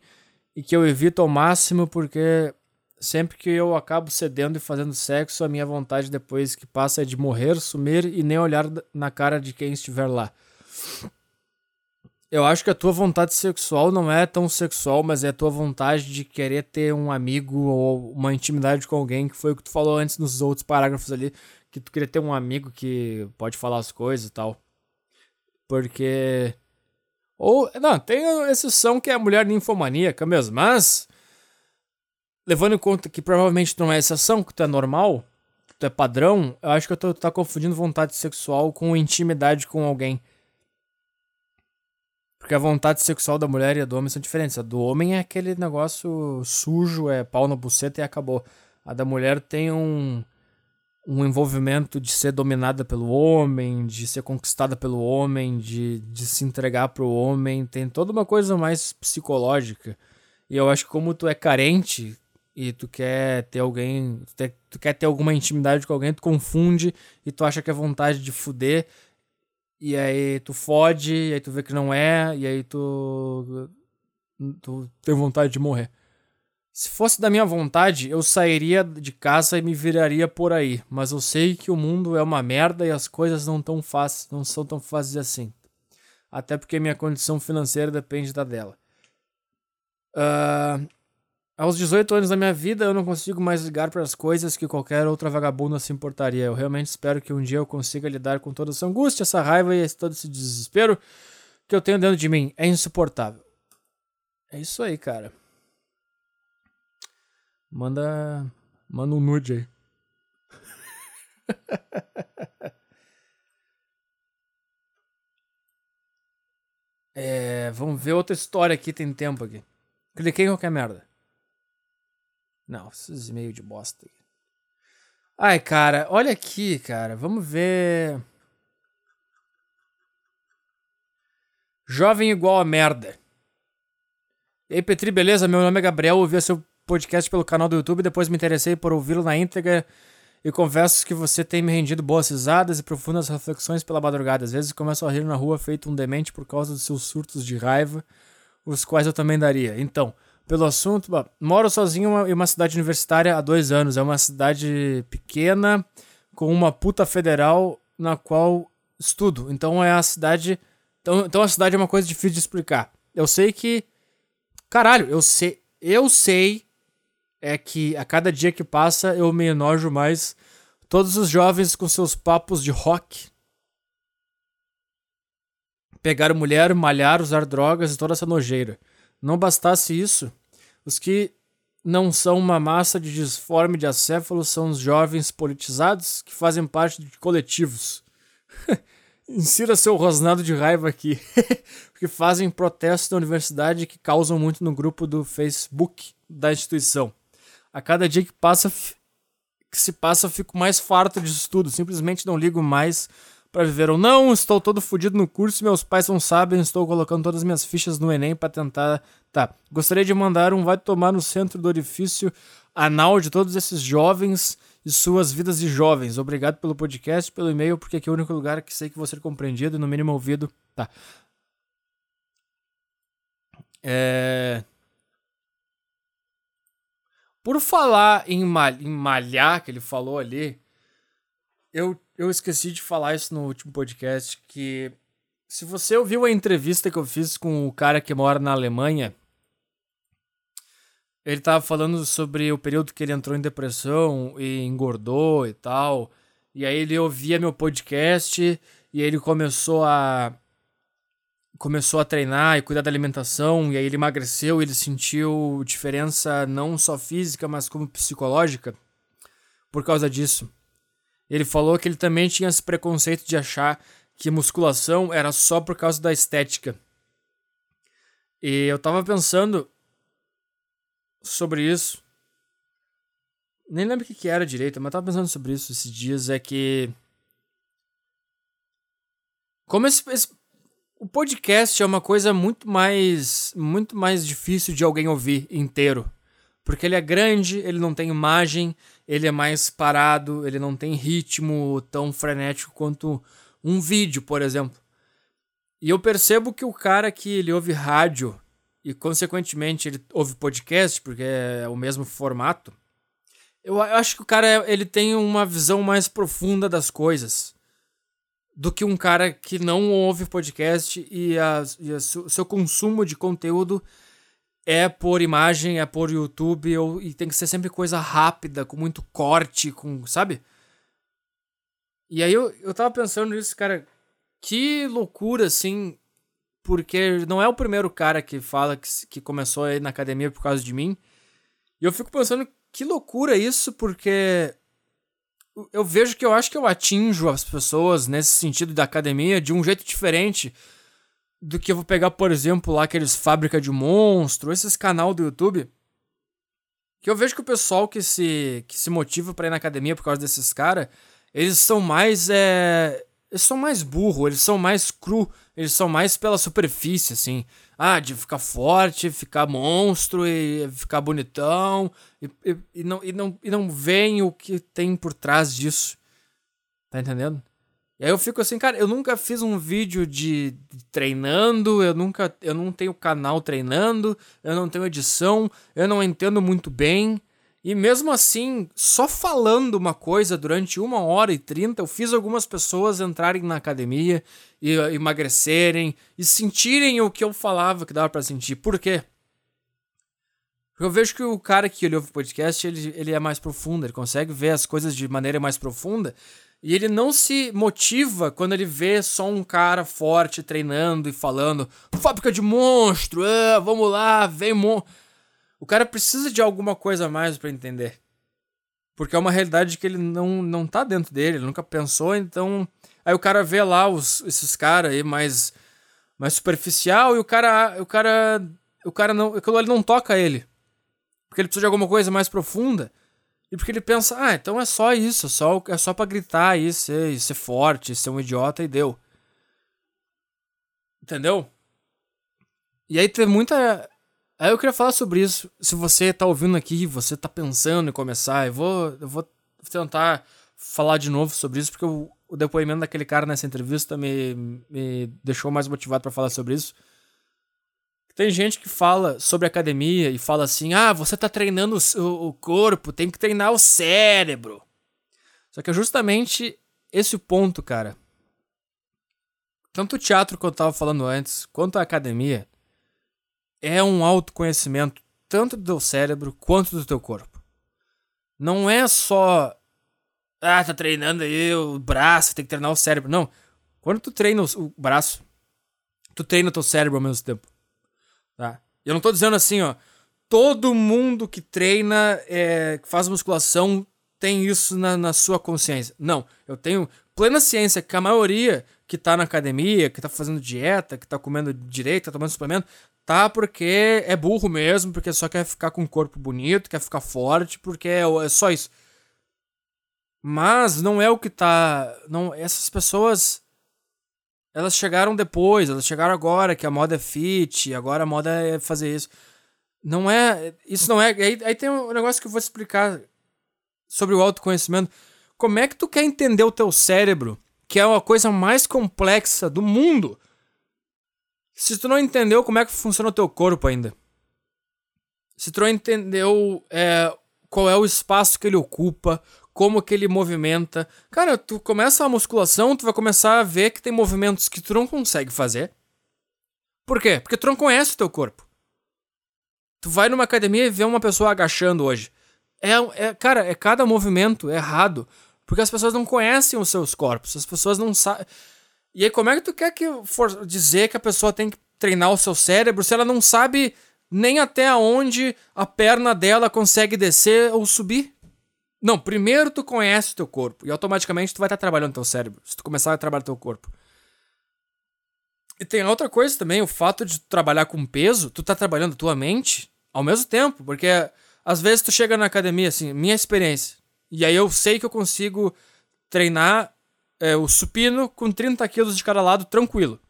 e que eu evito ao máximo porque sempre que eu acabo cedendo e fazendo sexo, a minha vontade depois que passa é de morrer, sumir e nem olhar na cara de quem estiver lá. Eu acho que a tua vontade sexual não é tão sexual, mas é a tua vontade de querer ter um amigo ou uma intimidade com alguém, que foi o que tu falou antes nos outros parágrafos ali, que tu queria ter um amigo que pode falar as coisas e tal. Porque. Ou. Não, tem a exceção que é a mulher ninfomaníaca mesmo, mas. Levando em conta que provavelmente não é exceção, que tu é normal, que tu é padrão, eu acho que tu tá confundindo vontade sexual com intimidade com alguém. Porque a vontade sexual da mulher e a do homem são diferentes. A do homem é aquele negócio sujo, é pau na buceta e acabou. A da mulher tem um, um envolvimento de ser dominada pelo homem, de ser conquistada pelo homem, de, de se entregar pro homem. Tem toda uma coisa mais psicológica. E eu acho que como tu é carente e tu quer ter alguém, tu quer ter alguma intimidade com alguém, tu confunde e tu acha que é vontade de fuder e aí tu fode, e aí tu vê que não é, e aí tu. Tu tem vontade de morrer. Se fosse da minha vontade, eu sairia de casa e me viraria por aí. Mas eu sei que o mundo é uma merda e as coisas não tão fáceis, não são tão fáceis assim. Até porque minha condição financeira depende da dela. Uh, aos 18 anos da minha vida, eu não consigo mais ligar para as coisas que qualquer outra vagabunda se importaria. Eu realmente espero que um dia eu consiga lidar com toda essa angústia, essa raiva e todo esse desespero que eu tenho dentro de mim. É insuportável. É isso aí, cara. Manda. Manda um nude aí. é, vamos ver outra história aqui, tem tempo aqui. Cliquei em qualquer merda. Não, esses e-mails de bosta. Ai, cara, olha aqui, cara. Vamos ver. Jovem igual a merda. E aí, Petri, beleza? Meu nome é Gabriel, ouvi seu podcast pelo canal do YouTube, depois me interessei por ouvi-lo na íntegra e confesso que você tem me rendido boas risadas e profundas reflexões pela madrugada. Às vezes começo a rir na rua feito um demente por causa dos seus surtos de raiva, os quais eu também daria. Então, pelo assunto. Bom, moro sozinho em uma cidade universitária há dois anos. É uma cidade pequena com uma puta federal na qual estudo. Então é a cidade. Então, então a cidade é uma coisa difícil de explicar. Eu sei que. Caralho, eu sei. Eu sei. É que a cada dia que passa eu me enojo mais. Todos os jovens com seus papos de rock. Pegar mulher, malhar, usar drogas e toda essa nojeira. Não bastasse isso, os que não são uma massa de disforme de acéfalos são os jovens politizados que fazem parte de coletivos. Insira seu rosnado de raiva aqui. que fazem protestos da universidade que causam muito no grupo do Facebook da instituição. A cada dia que passa que se passa, fico mais farto de estudo. Simplesmente não ligo mais para viver ou não. Estou todo fodido no curso, meus pais não sabem, estou colocando todas as minhas fichas no Enem para tentar. Tá. Gostaria de mandar um vai tomar no centro do orifício anal de todos esses jovens e suas vidas de jovens. Obrigado pelo podcast, pelo e-mail, porque aqui é o único lugar que sei que vou ser compreendido e no mínimo ouvido. Tá. É... Por falar em, mal em malhar, que ele falou ali, eu eu esqueci de falar isso no último podcast, que se você ouviu a entrevista que eu fiz com o cara que mora na Alemanha, ele tava falando sobre o período que ele entrou em depressão e engordou e tal. E aí ele ouvia meu podcast e ele começou a começou a treinar e cuidar da alimentação e aí ele emagreceu, ele sentiu diferença não só física, mas como psicológica por causa disso. Ele falou que ele também tinha esse preconceito de achar que musculação era só por causa da estética. E eu tava pensando sobre isso. Nem lembro o que, era direito, mas tava pensando sobre isso esses dias. É que. Como esse, esse o podcast é uma coisa muito mais muito mais difícil de alguém ouvir inteiro. Porque ele é grande, ele não tem imagem, ele é mais parado, ele não tem ritmo tão frenético quanto um vídeo, por exemplo. E eu percebo que o cara que ele ouve rádio e consequentemente ele ouve podcast, porque é o mesmo formato, eu acho que o cara ele tem uma visão mais profunda das coisas do que um cara que não ouve podcast e, e o seu consumo de conteúdo é por imagem, é por YouTube, ou, e tem que ser sempre coisa rápida, com muito corte, com. Sabe? E aí eu, eu tava pensando nisso, cara. Que loucura, assim. Porque não é o primeiro cara que fala que, que começou aí na academia por causa de mim. E eu fico pensando que loucura isso, porque eu vejo que eu acho que eu atinjo as pessoas nesse sentido da academia de um jeito diferente do que eu vou pegar, por exemplo, lá aqueles Fábrica de Monstro, esses canal do YouTube. Que eu vejo que o pessoal que se, que se motiva para ir na academia por causa desses caras, eles são mais. É, eles são mais burro, eles são mais cru, eles são mais pela superfície, assim. Ah, de ficar forte, ficar monstro e ficar bonitão. E, e, e não, e, não, e não veem o que tem por trás disso. Tá entendendo? E aí eu fico assim, cara, eu nunca fiz um vídeo de, treinando, eu nunca, eu não tenho canal treinando, eu não tenho edição, eu não entendo muito bem. E mesmo assim, só falando uma coisa durante uma hora e trinta, eu fiz algumas pessoas entrarem na academia e emagrecerem e sentirem o que eu falava que dava para sentir. Por quê? Porque eu vejo que o cara que ele ouve o podcast, ele, ele é mais profundo, ele consegue ver as coisas de maneira mais profunda e ele não se motiva quando ele vê só um cara forte treinando e falando: fábrica de monstro, ah, vamos lá, vem mon. O cara precisa de alguma coisa a mais para entender. Porque é uma realidade que ele não, não tá dentro dele, ele nunca pensou, então. Aí o cara vê lá os, esses caras aí mais, mais superficial e o cara. O cara. O cara não. Aquilo ali não toca ele. Porque ele precisa de alguma coisa mais profunda. E porque ele pensa, ah, então é só isso, é só, é só pra gritar aí, ser, ser forte, ser um idiota e deu. Entendeu? E aí tem muita. Aí eu queria falar sobre isso. Se você tá ouvindo aqui, você tá pensando em começar, eu vou, eu vou tentar falar de novo sobre isso, porque o, o depoimento daquele cara nessa entrevista me, me deixou mais motivado para falar sobre isso. Tem gente que fala sobre academia e fala assim: ah, você tá treinando o, o corpo, tem que treinar o cérebro. Só que é justamente esse o ponto, cara. Tanto o teatro que eu tava falando antes, quanto a academia, é um autoconhecimento tanto do teu cérebro quanto do teu corpo. Não é só. Ah, tá treinando aí o braço, tem que treinar o cérebro. Não. Quando tu treina o braço, tu treina o teu cérebro ao mesmo tempo. Eu não tô dizendo assim, ó. Todo mundo que treina, é, que faz musculação, tem isso na, na sua consciência. Não, eu tenho plena ciência que a maioria que tá na academia, que tá fazendo dieta, que tá comendo direito, tá tomando suplemento, tá porque é burro mesmo, porque só quer ficar com um corpo bonito, quer ficar forte, porque é, é só isso. Mas não é o que tá. Não, essas pessoas elas chegaram depois, elas chegaram agora, que a moda é fit, agora a moda é fazer isso. Não é. Isso não é. Aí, aí tem um negócio que eu vou explicar sobre o autoconhecimento. Como é que tu quer entender o teu cérebro, que é a coisa mais complexa do mundo, se tu não entendeu como é que funciona o teu corpo ainda? Se tu não entendeu é, qual é o espaço que ele ocupa, como que ele movimenta. Cara, tu começa a musculação, tu vai começar a ver que tem movimentos que tu não consegue fazer. Por quê? Porque tu não conhece o teu corpo. Tu vai numa academia e vê uma pessoa agachando hoje. É, é, cara, é cada movimento errado. Porque as pessoas não conhecem os seus corpos. As pessoas não sabem. E aí, como é que tu quer que for dizer que a pessoa tem que treinar o seu cérebro se ela não sabe nem até onde a perna dela consegue descer ou subir? Não, primeiro tu conhece o teu corpo e automaticamente tu vai estar trabalhando teu cérebro, se tu começar a trabalhar teu corpo. E tem outra coisa também, o fato de trabalhar com peso, tu tá trabalhando tua mente ao mesmo tempo, porque às vezes tu chega na academia, assim, minha experiência, e aí eu sei que eu consigo treinar é, o supino com 30 quilos de cada lado tranquilo.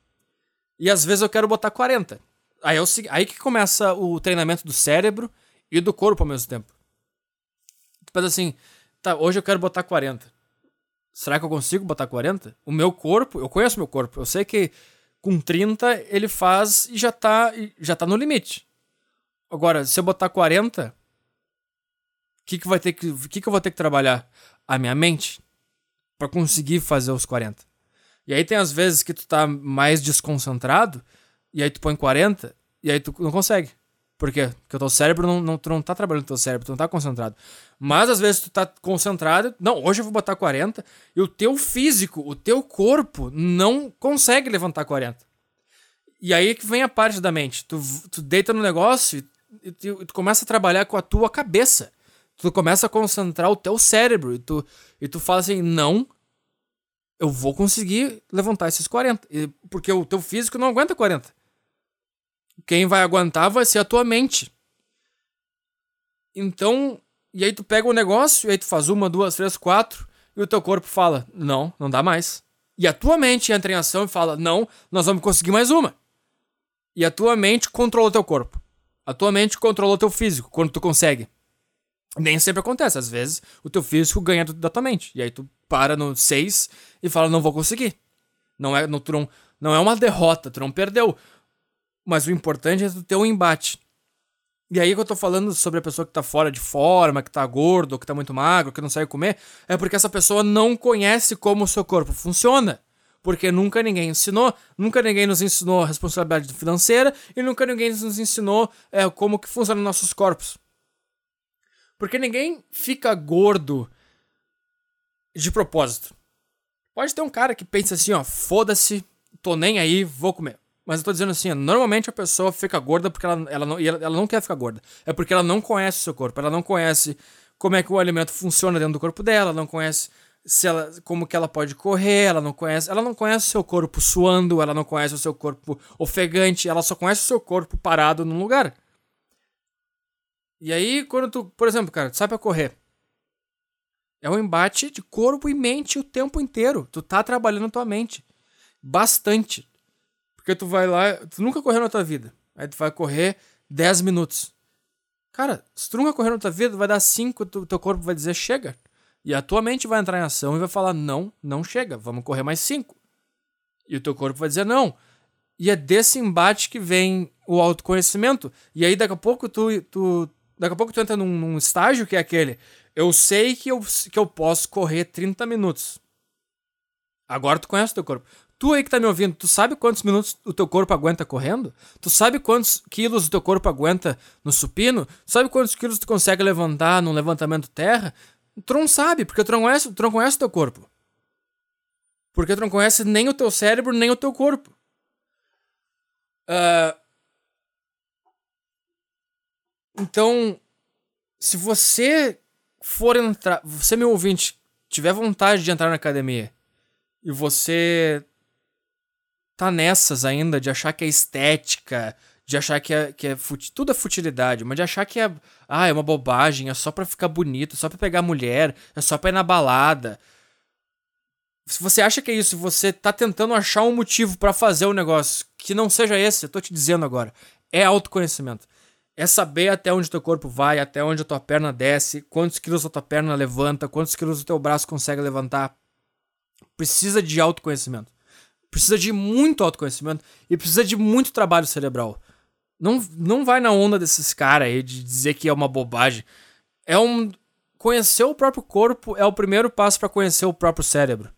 E às vezes eu quero botar 40. Aí, eu, aí que começa o treinamento do cérebro e do corpo ao mesmo tempo. Tu pensa assim, tá, hoje eu quero botar 40. Será que eu consigo botar 40? O meu corpo, eu conheço meu corpo, eu sei que com 30 ele faz e já tá, já tá no limite. Agora, se eu botar 40, o que, que vai ter que, que, que eu vou ter que trabalhar? A minha mente para conseguir fazer os 40. E aí tem as vezes que tu tá mais desconcentrado, e aí tu põe 40, e aí tu não consegue. Por quê? Porque o teu cérebro não, não, tu não tá trabalhando o teu cérebro, tu não tá concentrado. Mas às vezes tu tá concentrado, não, hoje eu vou botar 40, e o teu físico, o teu corpo não consegue levantar 40. E aí que vem a parte da mente. Tu, tu deita no negócio e tu, tu começa a trabalhar com a tua cabeça. Tu começa a concentrar o teu cérebro e tu, e tu fala assim, não, eu vou conseguir levantar esses 40. Porque o teu físico não aguenta 40. Quem vai aguentar vai ser a tua mente. Então, e aí tu pega o negócio, e aí tu faz uma, duas, três, quatro, e o teu corpo fala: não, não dá mais. E a tua mente entra em ação e fala: não, nós vamos conseguir mais uma. E a tua mente controla o teu corpo. A tua mente controla o teu físico quando tu consegue. Nem sempre acontece. Às vezes o teu físico ganha da tua mente. E aí tu para no 6 e fala: não vou conseguir. Não é, no, tu não, não é uma derrota, tu não perdeu. Mas o importante é tu ter um embate. E aí que eu tô falando sobre a pessoa que tá fora de forma, que tá gordo, que tá muito magro, que não sabe comer, é porque essa pessoa não conhece como o seu corpo funciona. Porque nunca ninguém ensinou, nunca ninguém nos ensinou a responsabilidade financeira e nunca ninguém nos ensinou é, como que funcionam nossos corpos. Porque ninguém fica gordo de propósito. Pode ter um cara que pensa assim, ó, foda-se, tô nem aí, vou comer. Mas eu tô dizendo assim, normalmente a pessoa fica gorda porque ela, ela, não, ela, ela não quer ficar gorda. É porque ela não conhece o seu corpo, ela não conhece como é que o alimento funciona dentro do corpo dela, ela não conhece se ela, como que ela pode correr, ela não conhece, ela não conhece o seu corpo suando, ela não conhece o seu corpo ofegante, ela só conhece o seu corpo parado num lugar. E aí, quando tu, por exemplo, cara, tu sai pra correr. É um embate de corpo e mente o tempo inteiro. Tu tá trabalhando tua mente. Bastante. Porque tu vai lá, tu nunca correu na tua vida. Aí tu vai correr 10 minutos. Cara, se tu nunca correu na tua vida, vai dar 5, tu, teu corpo vai dizer chega. E a tua mente vai entrar em ação e vai falar não, não chega, vamos correr mais 5. E o teu corpo vai dizer não. E é desse embate que vem o autoconhecimento. E aí daqui a pouco tu, tu daqui a pouco tu entra num, num estágio que é aquele, eu sei que eu, que eu posso correr 30 minutos. Agora tu conhece o teu corpo. Tu aí que tá me ouvindo, tu sabe quantos minutos o teu corpo aguenta correndo? Tu sabe quantos quilos o teu corpo aguenta no supino? Tu sabe quantos quilos tu consegue levantar num levantamento terra? Tu não sabe, porque tu não conhece, tu não conhece o teu corpo. Porque tu não conhece nem o teu cérebro, nem o teu corpo. Uh... Então, se você for entrar, você meu ouvinte, tiver vontade de entrar na academia e você tá nessas ainda de achar que é estética, de achar que é, que é tudo é futilidade, mas de achar que é, ah, é uma bobagem, é só pra ficar bonito, é só pra pegar mulher, é só pra ir na balada. Se você acha que é isso, você tá tentando achar um motivo para fazer o um negócio que não seja esse, eu tô te dizendo agora, é autoconhecimento. É saber até onde teu corpo vai, até onde a tua perna desce, quantos quilos a tua perna levanta, quantos quilos o teu braço consegue levantar. Precisa de autoconhecimento. Precisa de muito autoconhecimento e precisa de muito trabalho cerebral. Não, não vai na onda desses caras aí de dizer que é uma bobagem. É um. Conhecer o próprio corpo é o primeiro passo para conhecer o próprio cérebro.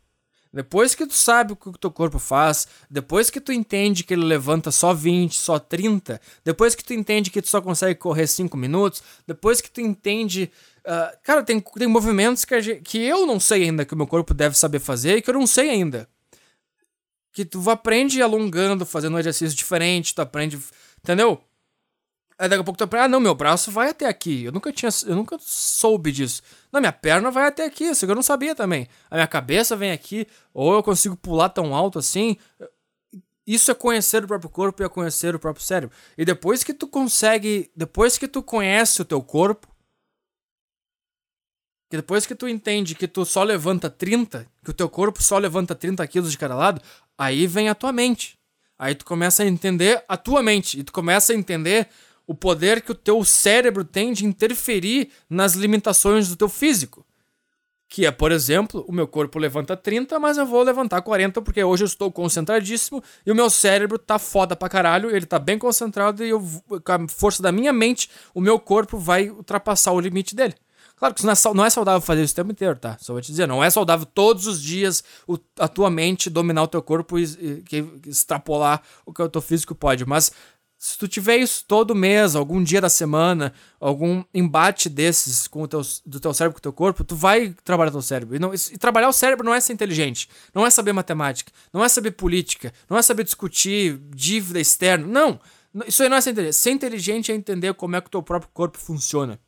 Depois que tu sabe o que o teu corpo faz, depois que tu entende que ele levanta só 20, só 30, depois que tu entende que tu só consegue correr 5 minutos, depois que tu entende. Uh, cara, tem, tem movimentos que, gente, que eu não sei ainda que o meu corpo deve saber fazer e que eu não sei ainda que tu aprende alongando, fazendo um exercício diferente, tu aprende, entendeu? Aí daqui a pouco tu aprende, ah, não, meu braço vai até aqui. Eu nunca tinha, eu nunca soube disso. Não, minha perna vai até aqui, isso eu não sabia também. A minha cabeça vem aqui, ou eu consigo pular tão alto assim. Isso é conhecer o próprio corpo e é conhecer o próprio cérebro. E depois que tu consegue, depois que tu conhece o teu corpo, que depois que tu entende que tu só levanta 30, que o teu corpo só levanta 30 quilos de cada lado, Aí vem a tua mente. Aí tu começa a entender a tua mente e tu começa a entender o poder que o teu cérebro tem de interferir nas limitações do teu físico. Que é, por exemplo, o meu corpo levanta 30, mas eu vou levantar 40 porque hoje eu estou concentradíssimo e o meu cérebro tá foda pra caralho, ele tá bem concentrado e eu, com a força da minha mente, o meu corpo vai ultrapassar o limite dele. Claro que isso não é, saudável fazer isso o tempo inteiro, tá? Só vou te dizer, não é saudável todos os dias o, a tua mente dominar o teu corpo e, e, extrapolar o que o teu físico pode, mas se tu tiver isso todo mês, algum dia da semana, algum embate desses com o teu, do teu cérebro com o teu corpo, tu vai trabalhar teu cérebro. E, não, e trabalhar o cérebro não é ser inteligente, não é saber matemática, não é saber política, não é saber discutir dívida externa. Não! Isso aí não é ser inteligente. Ser inteligente é entender como é que o teu próprio corpo funciona.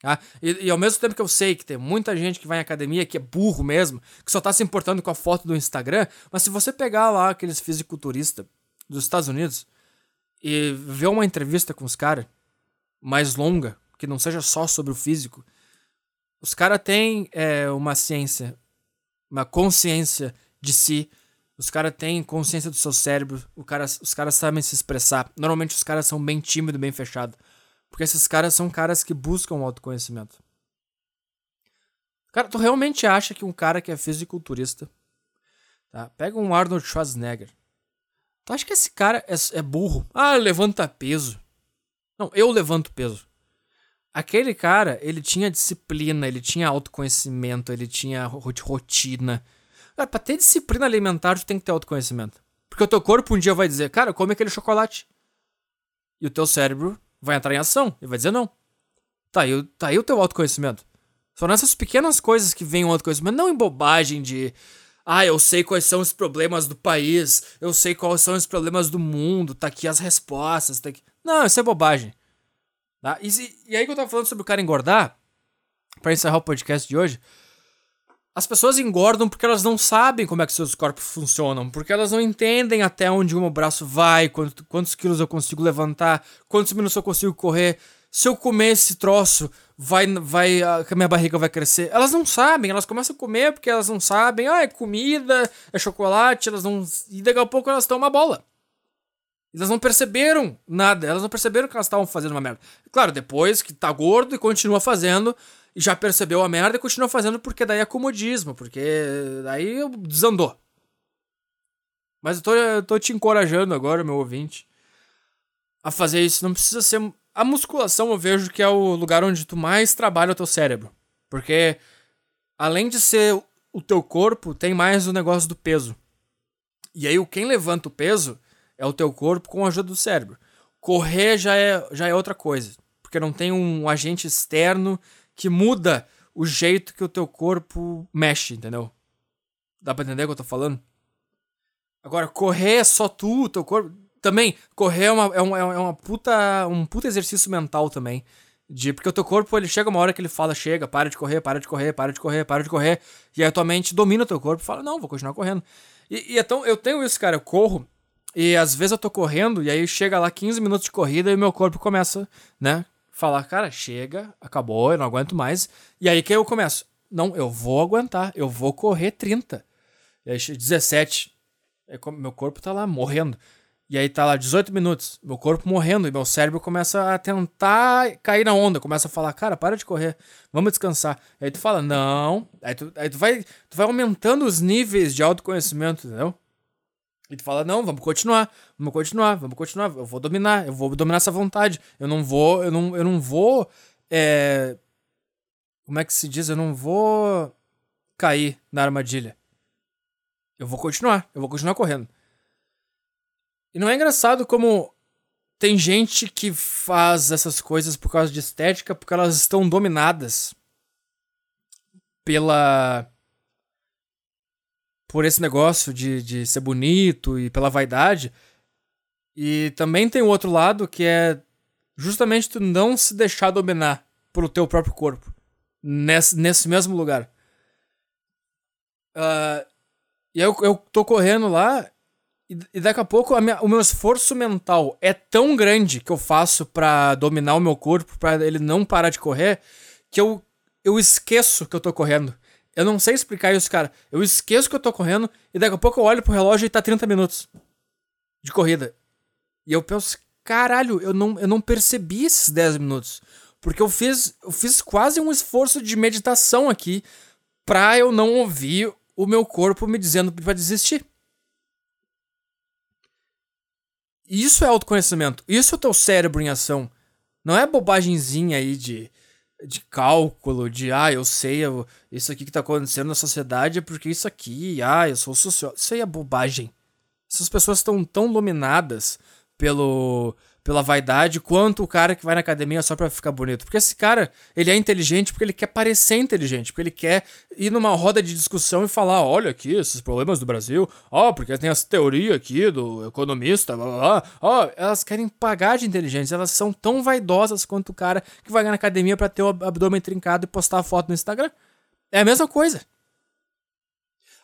Tá? E, e, ao mesmo tempo que eu sei que tem muita gente que vai em academia que é burro mesmo, que só tá se importando com a foto do Instagram, mas se você pegar lá aqueles fisiculturistas dos Estados Unidos, e ver uma entrevista com os caras mais longa, que não seja só sobre o físico, os caras têm é, uma ciência, uma consciência de si, os caras têm consciência do seu cérebro, cara, os caras sabem se expressar. Normalmente os caras são bem tímidos, bem fechados. Porque esses caras são caras que buscam autoconhecimento. Cara, tu realmente acha que um cara que é fisiculturista, tá? Pega um Arnold Schwarzenegger, Tu acha que esse cara é, é burro? Ah, levanta peso. Não, eu levanto peso. Aquele cara, ele tinha disciplina, ele tinha autoconhecimento, ele tinha rotina. Cara, pra ter disciplina alimentar, tu tem que ter autoconhecimento. Porque o teu corpo um dia vai dizer, cara, come aquele chocolate. E o teu cérebro vai entrar em ação e vai dizer não. Tá aí, tá aí o teu autoconhecimento. São nessas pequenas coisas que vem o autoconhecimento, não em bobagem de ah, eu sei quais são os problemas do país, eu sei quais são os problemas do mundo, tá aqui as respostas, tá aqui. Não, isso é bobagem. Tá? E, e aí que eu tava falando sobre o cara engordar, para encerrar o podcast de hoje, as pessoas engordam porque elas não sabem como é que seus corpos funcionam, porque elas não entendem até onde o meu braço vai, quantos, quantos quilos eu consigo levantar, quantos minutos eu consigo correr. Se eu comer esse troço, vai, vai, a minha barriga vai crescer. Elas não sabem, elas começam a comer porque elas não sabem, ah, é comida, é chocolate, elas não. E daqui a pouco elas estão uma bola. Elas não perceberam nada, elas não perceberam que elas estavam fazendo uma merda. Claro, depois que tá gordo e continua fazendo, já percebeu a merda e continua fazendo porque daí é comodismo, porque daí desandou. Mas eu tô, eu tô te encorajando agora, meu ouvinte, a fazer isso. Não precisa ser a musculação eu vejo que é o lugar onde tu mais trabalha o teu cérebro. Porque além de ser o teu corpo, tem mais o negócio do peso. E aí quem levanta o peso é o teu corpo com a ajuda do cérebro. Correr já é, já é outra coisa. Porque não tem um agente externo que muda o jeito que o teu corpo mexe, entendeu? Dá pra entender o que eu tô falando? Agora, correr é só tu, teu corpo. Também, correr é, uma, é, uma, é uma puta, um puta exercício mental também. De, porque o teu corpo, ele chega uma hora que ele fala, chega, para de correr, para de correr, para de correr, para de correr. E aí a tua mente domina o teu corpo e fala, não, vou continuar correndo. E, e então, eu tenho isso, cara, eu corro, e às vezes eu tô correndo, e aí chega lá 15 minutos de corrida e meu corpo começa, né, falar, cara, chega, acabou, eu não aguento mais. E aí que eu começo, não, eu vou aguentar, eu vou correr 30. E aí 17, aí meu corpo tá lá morrendo. E aí tá lá 18 minutos, meu corpo morrendo e meu cérebro começa a tentar cair na onda, começa a falar, cara, para de correr, vamos descansar. E aí tu fala, não. Aí tu, aí tu, vai, tu vai aumentando os níveis de autoconhecimento, entendeu? E tu fala, não, vamos continuar, vamos continuar, vamos continuar, eu vou dominar, eu vou dominar essa vontade. Eu não vou, eu não, eu não vou. É... Como é que se diz? Eu não vou cair na armadilha. Eu vou continuar, eu vou continuar correndo. E não é engraçado como tem gente que faz essas coisas por causa de estética porque elas estão dominadas pela por esse negócio de, de ser bonito e pela vaidade. E também tem o outro lado que é justamente tu não se deixar dominar pelo teu próprio corpo nesse, nesse mesmo lugar. Uh, e eu, eu tô correndo lá e, daqui a pouco minha, o meu esforço mental é tão grande que eu faço para dominar o meu corpo, para ele não parar de correr, que eu, eu esqueço que eu tô correndo. Eu não sei explicar isso, cara. Eu esqueço que eu tô correndo e daqui a pouco eu olho pro relógio e tá 30 minutos. de corrida. E eu penso, caralho, eu não, eu não percebi esses 10 minutos. Porque eu fiz, eu fiz quase um esforço de meditação aqui pra eu não ouvir o meu corpo me dizendo pra desistir. Isso é autoconhecimento. Isso é o teu cérebro em ação. Não é bobagemzinha aí de, de cálculo, de ah, eu sei, eu, isso aqui que tá acontecendo na sociedade é porque isso aqui, ah, eu sou sociólogo. Isso aí é bobagem. Essas pessoas estão tão dominadas pelo pela vaidade quanto o cara que vai na academia só pra ficar bonito. Porque esse cara, ele é inteligente porque ele quer parecer inteligente, porque ele quer ir numa roda de discussão e falar: olha aqui, esses problemas do Brasil, ó, oh, porque tem essa teoria aqui do economista, blá blá blá. Ó, oh, elas querem pagar de inteligentes, elas são tão vaidosas quanto o cara que vai na academia para ter o abdômen trincado e postar a foto no Instagram. É a mesma coisa.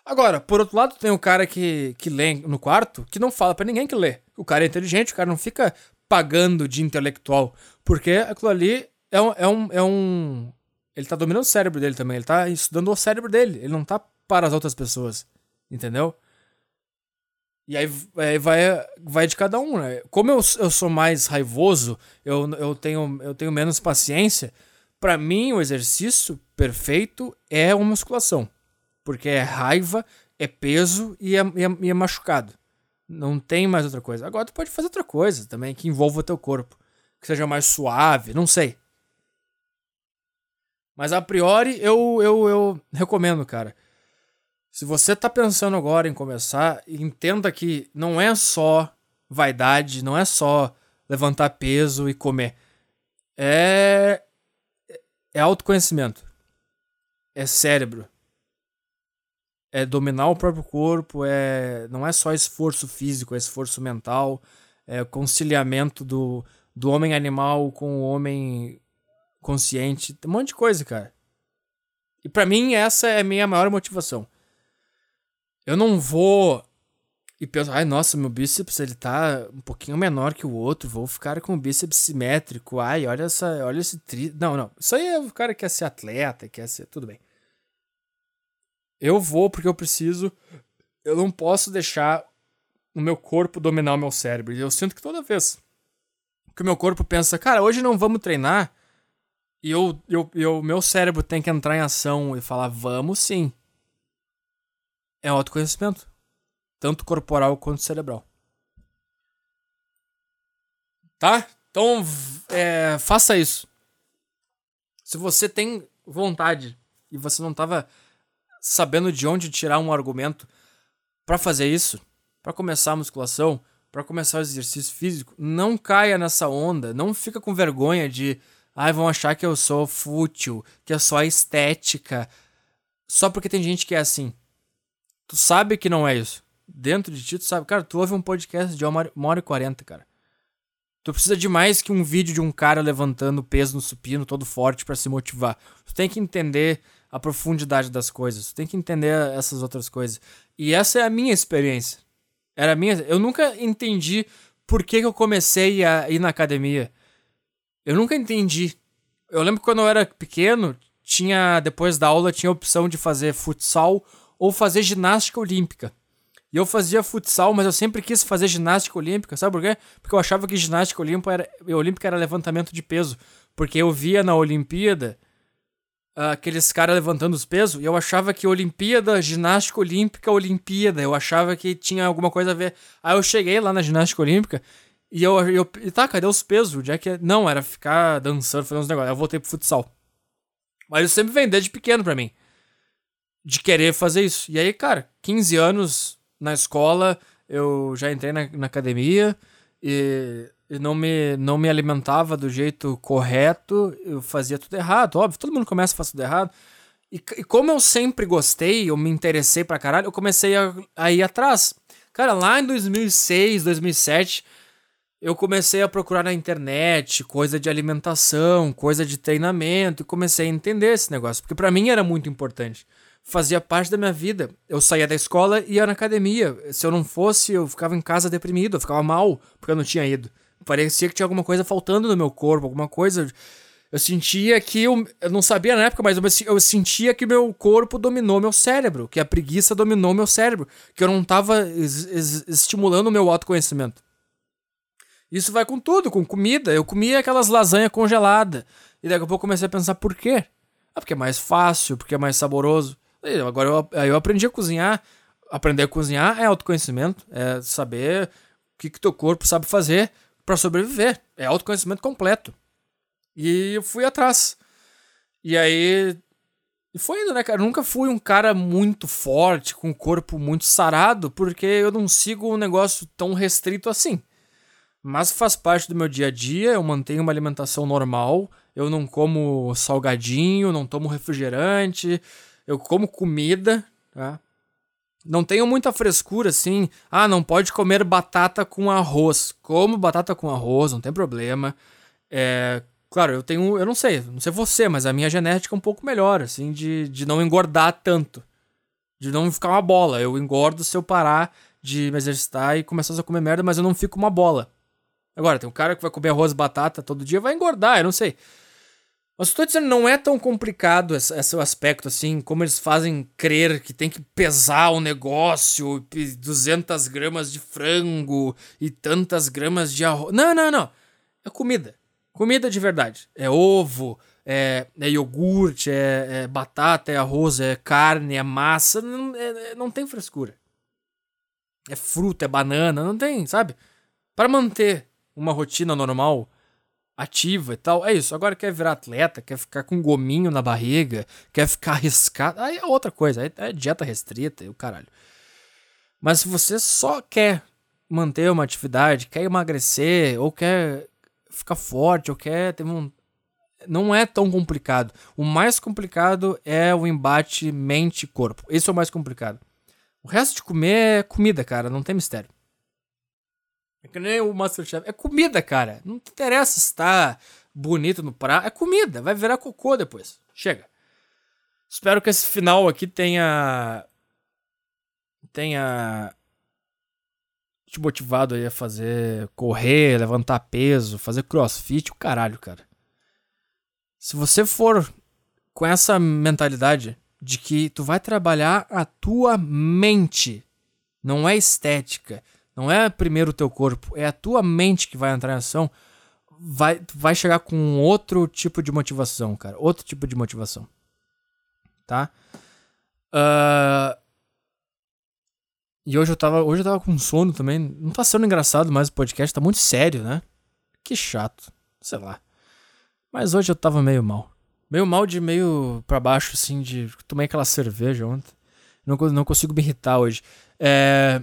Agora, por outro lado, tem o cara que, que lê no quarto que não fala para ninguém que lê. O cara é inteligente, o cara não fica pagando de intelectual. Porque aquilo ali é um, é um, é um. Ele tá dominando o cérebro dele também. Ele tá estudando o cérebro dele. Ele não tá para as outras pessoas. Entendeu? E aí, aí vai, vai de cada um, né? Como eu, eu sou mais raivoso, eu, eu, tenho, eu tenho menos paciência. para mim, o exercício perfeito é uma musculação. Porque é raiva, é peso e é, e é, e é machucado. Não tem mais outra coisa. Agora tu pode fazer outra coisa também que envolva o teu corpo. Que seja mais suave, não sei. Mas a priori eu, eu, eu recomendo, cara. Se você tá pensando agora em começar, entenda que não é só vaidade, não é só levantar peso e comer. É. É autoconhecimento. É cérebro é dominar o próprio corpo, é não é só esforço físico, é esforço mental, é conciliamento do, do homem animal com o homem consciente, um monte de coisa, cara. E para mim essa é a minha maior motivação. Eu não vou e penso, ai, nossa, meu bíceps ele tá um pouquinho menor que o outro, vou ficar com o bíceps simétrico. Ai, olha essa, olha esse tri... Não, não. Isso aí é o cara que quer ser atleta, quer ser, tudo bem. Eu vou porque eu preciso. Eu não posso deixar o meu corpo dominar o meu cérebro. E eu sinto que toda vez que o meu corpo pensa, cara, hoje não vamos treinar, e eu, eu, eu, meu cérebro tem que entrar em ação e falar, vamos sim. É autoconhecimento. Tanto corporal quanto cerebral. Tá? Então, é, faça isso. Se você tem vontade e você não tava sabendo de onde tirar um argumento para fazer isso, para começar a musculação, para começar o exercício físico, não caia nessa onda, não fica com vergonha de, ai, ah, vão achar que eu sou fútil, que é só estética, só porque tem gente que é assim. Tu sabe que não é isso. Dentro de ti, tu sabe, cara, tu ouve um podcast de uma hora e quarenta, cara. Tu precisa de mais que um vídeo de um cara levantando peso no supino todo forte para se motivar. Tu tem que entender a profundidade das coisas. Tu tem que entender essas outras coisas. E essa é a minha experiência. Era minha. Eu nunca entendi por que, que eu comecei a ir na academia. Eu nunca entendi. Eu lembro que quando eu era pequeno, tinha depois da aula tinha a opção de fazer futsal ou fazer ginástica olímpica. E eu fazia futsal, mas eu sempre quis fazer ginástica olímpica, sabe por quê? Porque eu achava que ginástica olímpica era, olímpica era levantamento de peso. Porque eu via na Olimpíada uh, aqueles caras levantando os pesos, e eu achava que Olimpíada, ginástica olímpica, Olimpíada, eu achava que tinha alguma coisa a ver. Aí eu cheguei lá na ginástica olímpica, e eu, eu e tá, cadê os pesos? Jack, é, não, era ficar dançando, fazendo uns negócios. Aí eu voltei pro futsal. Mas isso sempre vem desde pequeno pra mim. De querer fazer isso. E aí, cara, 15 anos na escola, eu já entrei na, na academia e eu não me, não me alimentava do jeito correto, eu fazia tudo errado, óbvio, todo mundo começa a fazer tudo errado. E, e como eu sempre gostei, eu me interessei pra caralho, eu comecei a, a ir atrás. Cara, lá em 2006, 2007, eu comecei a procurar na internet coisa de alimentação, coisa de treinamento, e comecei a entender esse negócio, porque para mim era muito importante. Fazia parte da minha vida. Eu saía da escola e ia na academia. Se eu não fosse, eu ficava em casa deprimido, eu ficava mal porque eu não tinha ido. Parecia que tinha alguma coisa faltando no meu corpo, alguma coisa. Eu sentia que eu, eu não sabia na época, mas eu, eu sentia que meu corpo dominou meu cérebro, que a preguiça dominou meu cérebro, que eu não tava es, es, estimulando o meu autoconhecimento. Isso vai com tudo, com comida. Eu comia aquelas lasanhas congeladas. E daqui a pouco comecei a pensar por quê? Ah, porque é mais fácil, porque é mais saboroso. E agora eu, eu aprendi a cozinhar. Aprender a cozinhar é autoconhecimento, é saber o que, que teu corpo sabe fazer para sobreviver. É autoconhecimento completo. E eu fui atrás. E aí. E foi indo, né, cara? Eu nunca fui um cara muito forte, com o corpo muito sarado, porque eu não sigo um negócio tão restrito assim. Mas faz parte do meu dia a dia, eu mantenho uma alimentação normal, eu não como salgadinho, não tomo refrigerante, eu como comida, tá? Não tenho muita frescura assim, ah, não pode comer batata com arroz. Como batata com arroz, não tem problema. É, Claro, eu tenho. Eu não sei, não sei você, mas a minha genética é um pouco melhor, assim, de, de não engordar tanto. De não ficar uma bola. Eu engordo se eu parar de me exercitar e começar a comer merda, mas eu não fico uma bola. Agora, tem um cara que vai comer arroz e batata todo dia, vai engordar, eu não sei. Mas estou dizendo, não é tão complicado esse, esse aspecto, assim, como eles fazem crer que tem que pesar o negócio, 200 gramas de frango e tantas gramas de arroz. Não, não, não. É comida. Comida de verdade. É ovo, é, é iogurte, é, é, batata, é arroz, é carne, é massa. Não, é, é, não tem frescura. É fruta, é banana, não tem, sabe? Para manter uma rotina normal, ativa e tal, é isso. Agora quer virar atleta, quer ficar com gominho na barriga, quer ficar arriscado, aí é outra coisa, aí é dieta restrita e o caralho. Mas se você só quer manter uma atividade, quer emagrecer ou quer ficar forte ou quer ter um. Não é tão complicado. O mais complicado é o embate mente-corpo. Esse é o mais complicado. O resto de comer é comida, cara. Não tem mistério. É que nem o Masterchef. É comida, cara. Não te interessa se tá bonito no prato. É comida. Vai virar cocô depois. Chega. Espero que esse final aqui tenha. tenha te motivado aí a fazer correr, levantar peso, fazer crossfit, o caralho, cara. Se você for com essa mentalidade de que tu vai trabalhar a tua mente, não é estética, não é primeiro o teu corpo, é a tua mente que vai entrar em ação, vai, vai chegar com outro tipo de motivação, cara. Outro tipo de motivação. Tá? Uh, e hoje eu tava, hoje eu tava com sono também. Não tá sendo engraçado mais o podcast, tá muito sério, né? Que chato. Sei lá. Mas hoje eu tava meio mal. Meio mal de meio para baixo, assim, de. Tomei aquela cerveja ontem. Não, não consigo me irritar hoje. É.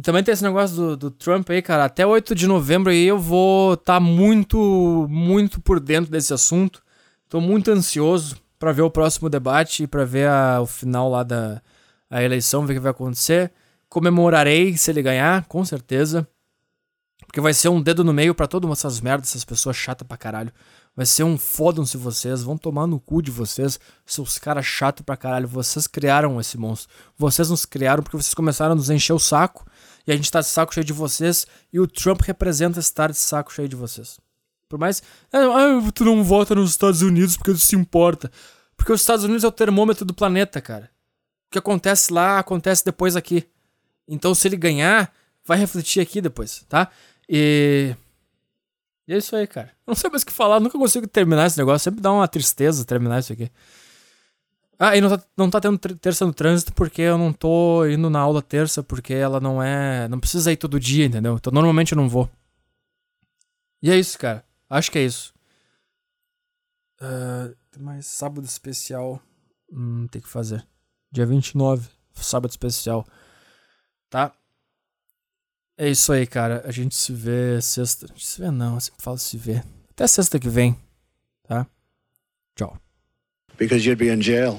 Também tem esse negócio do, do, Trump aí, cara. Até 8 de novembro aí eu vou estar tá muito, muito por dentro desse assunto. Tô muito ansioso para ver o próximo debate e para ver a, o final lá da a eleição, ver o que vai acontecer. Comemorarei se ele ganhar, com certeza. Porque vai ser um dedo no meio para todas essas merdas, essas pessoas chatas pra caralho. Vai ser um fodam-se vocês, vão tomar no cu de vocês, seus caras chatos pra caralho. Vocês criaram esse monstro. Vocês nos criaram porque vocês começaram a nos encher o saco. E a gente tá de saco cheio de vocês. E o Trump representa estar de saco cheio de vocês. Por mais. Ah, tu não vota nos Estados Unidos porque tu se importa. Porque os Estados Unidos é o termômetro do planeta, cara. O que acontece lá acontece depois aqui. Então, se ele ganhar, vai refletir aqui depois, tá? E. E é isso aí, cara. Não sei mais o que falar, nunca consigo terminar esse negócio. Sempre dá uma tristeza terminar isso aqui. Ah, e não tá, não tá tendo terça no trânsito porque eu não tô indo na aula terça, porque ela não é. Não precisa ir todo dia, entendeu? Então normalmente eu não vou. E é isso, cara. Acho que é isso. Uh, tem mais sábado especial. Hum, tem que fazer. Dia 29, sábado especial. Tá? É isso aí, cara. A gente se vê sexta. A gente se vê não, eu sempre falo se vê. Até sexta que vem. Tá? Tchau. Because you'd be in jail.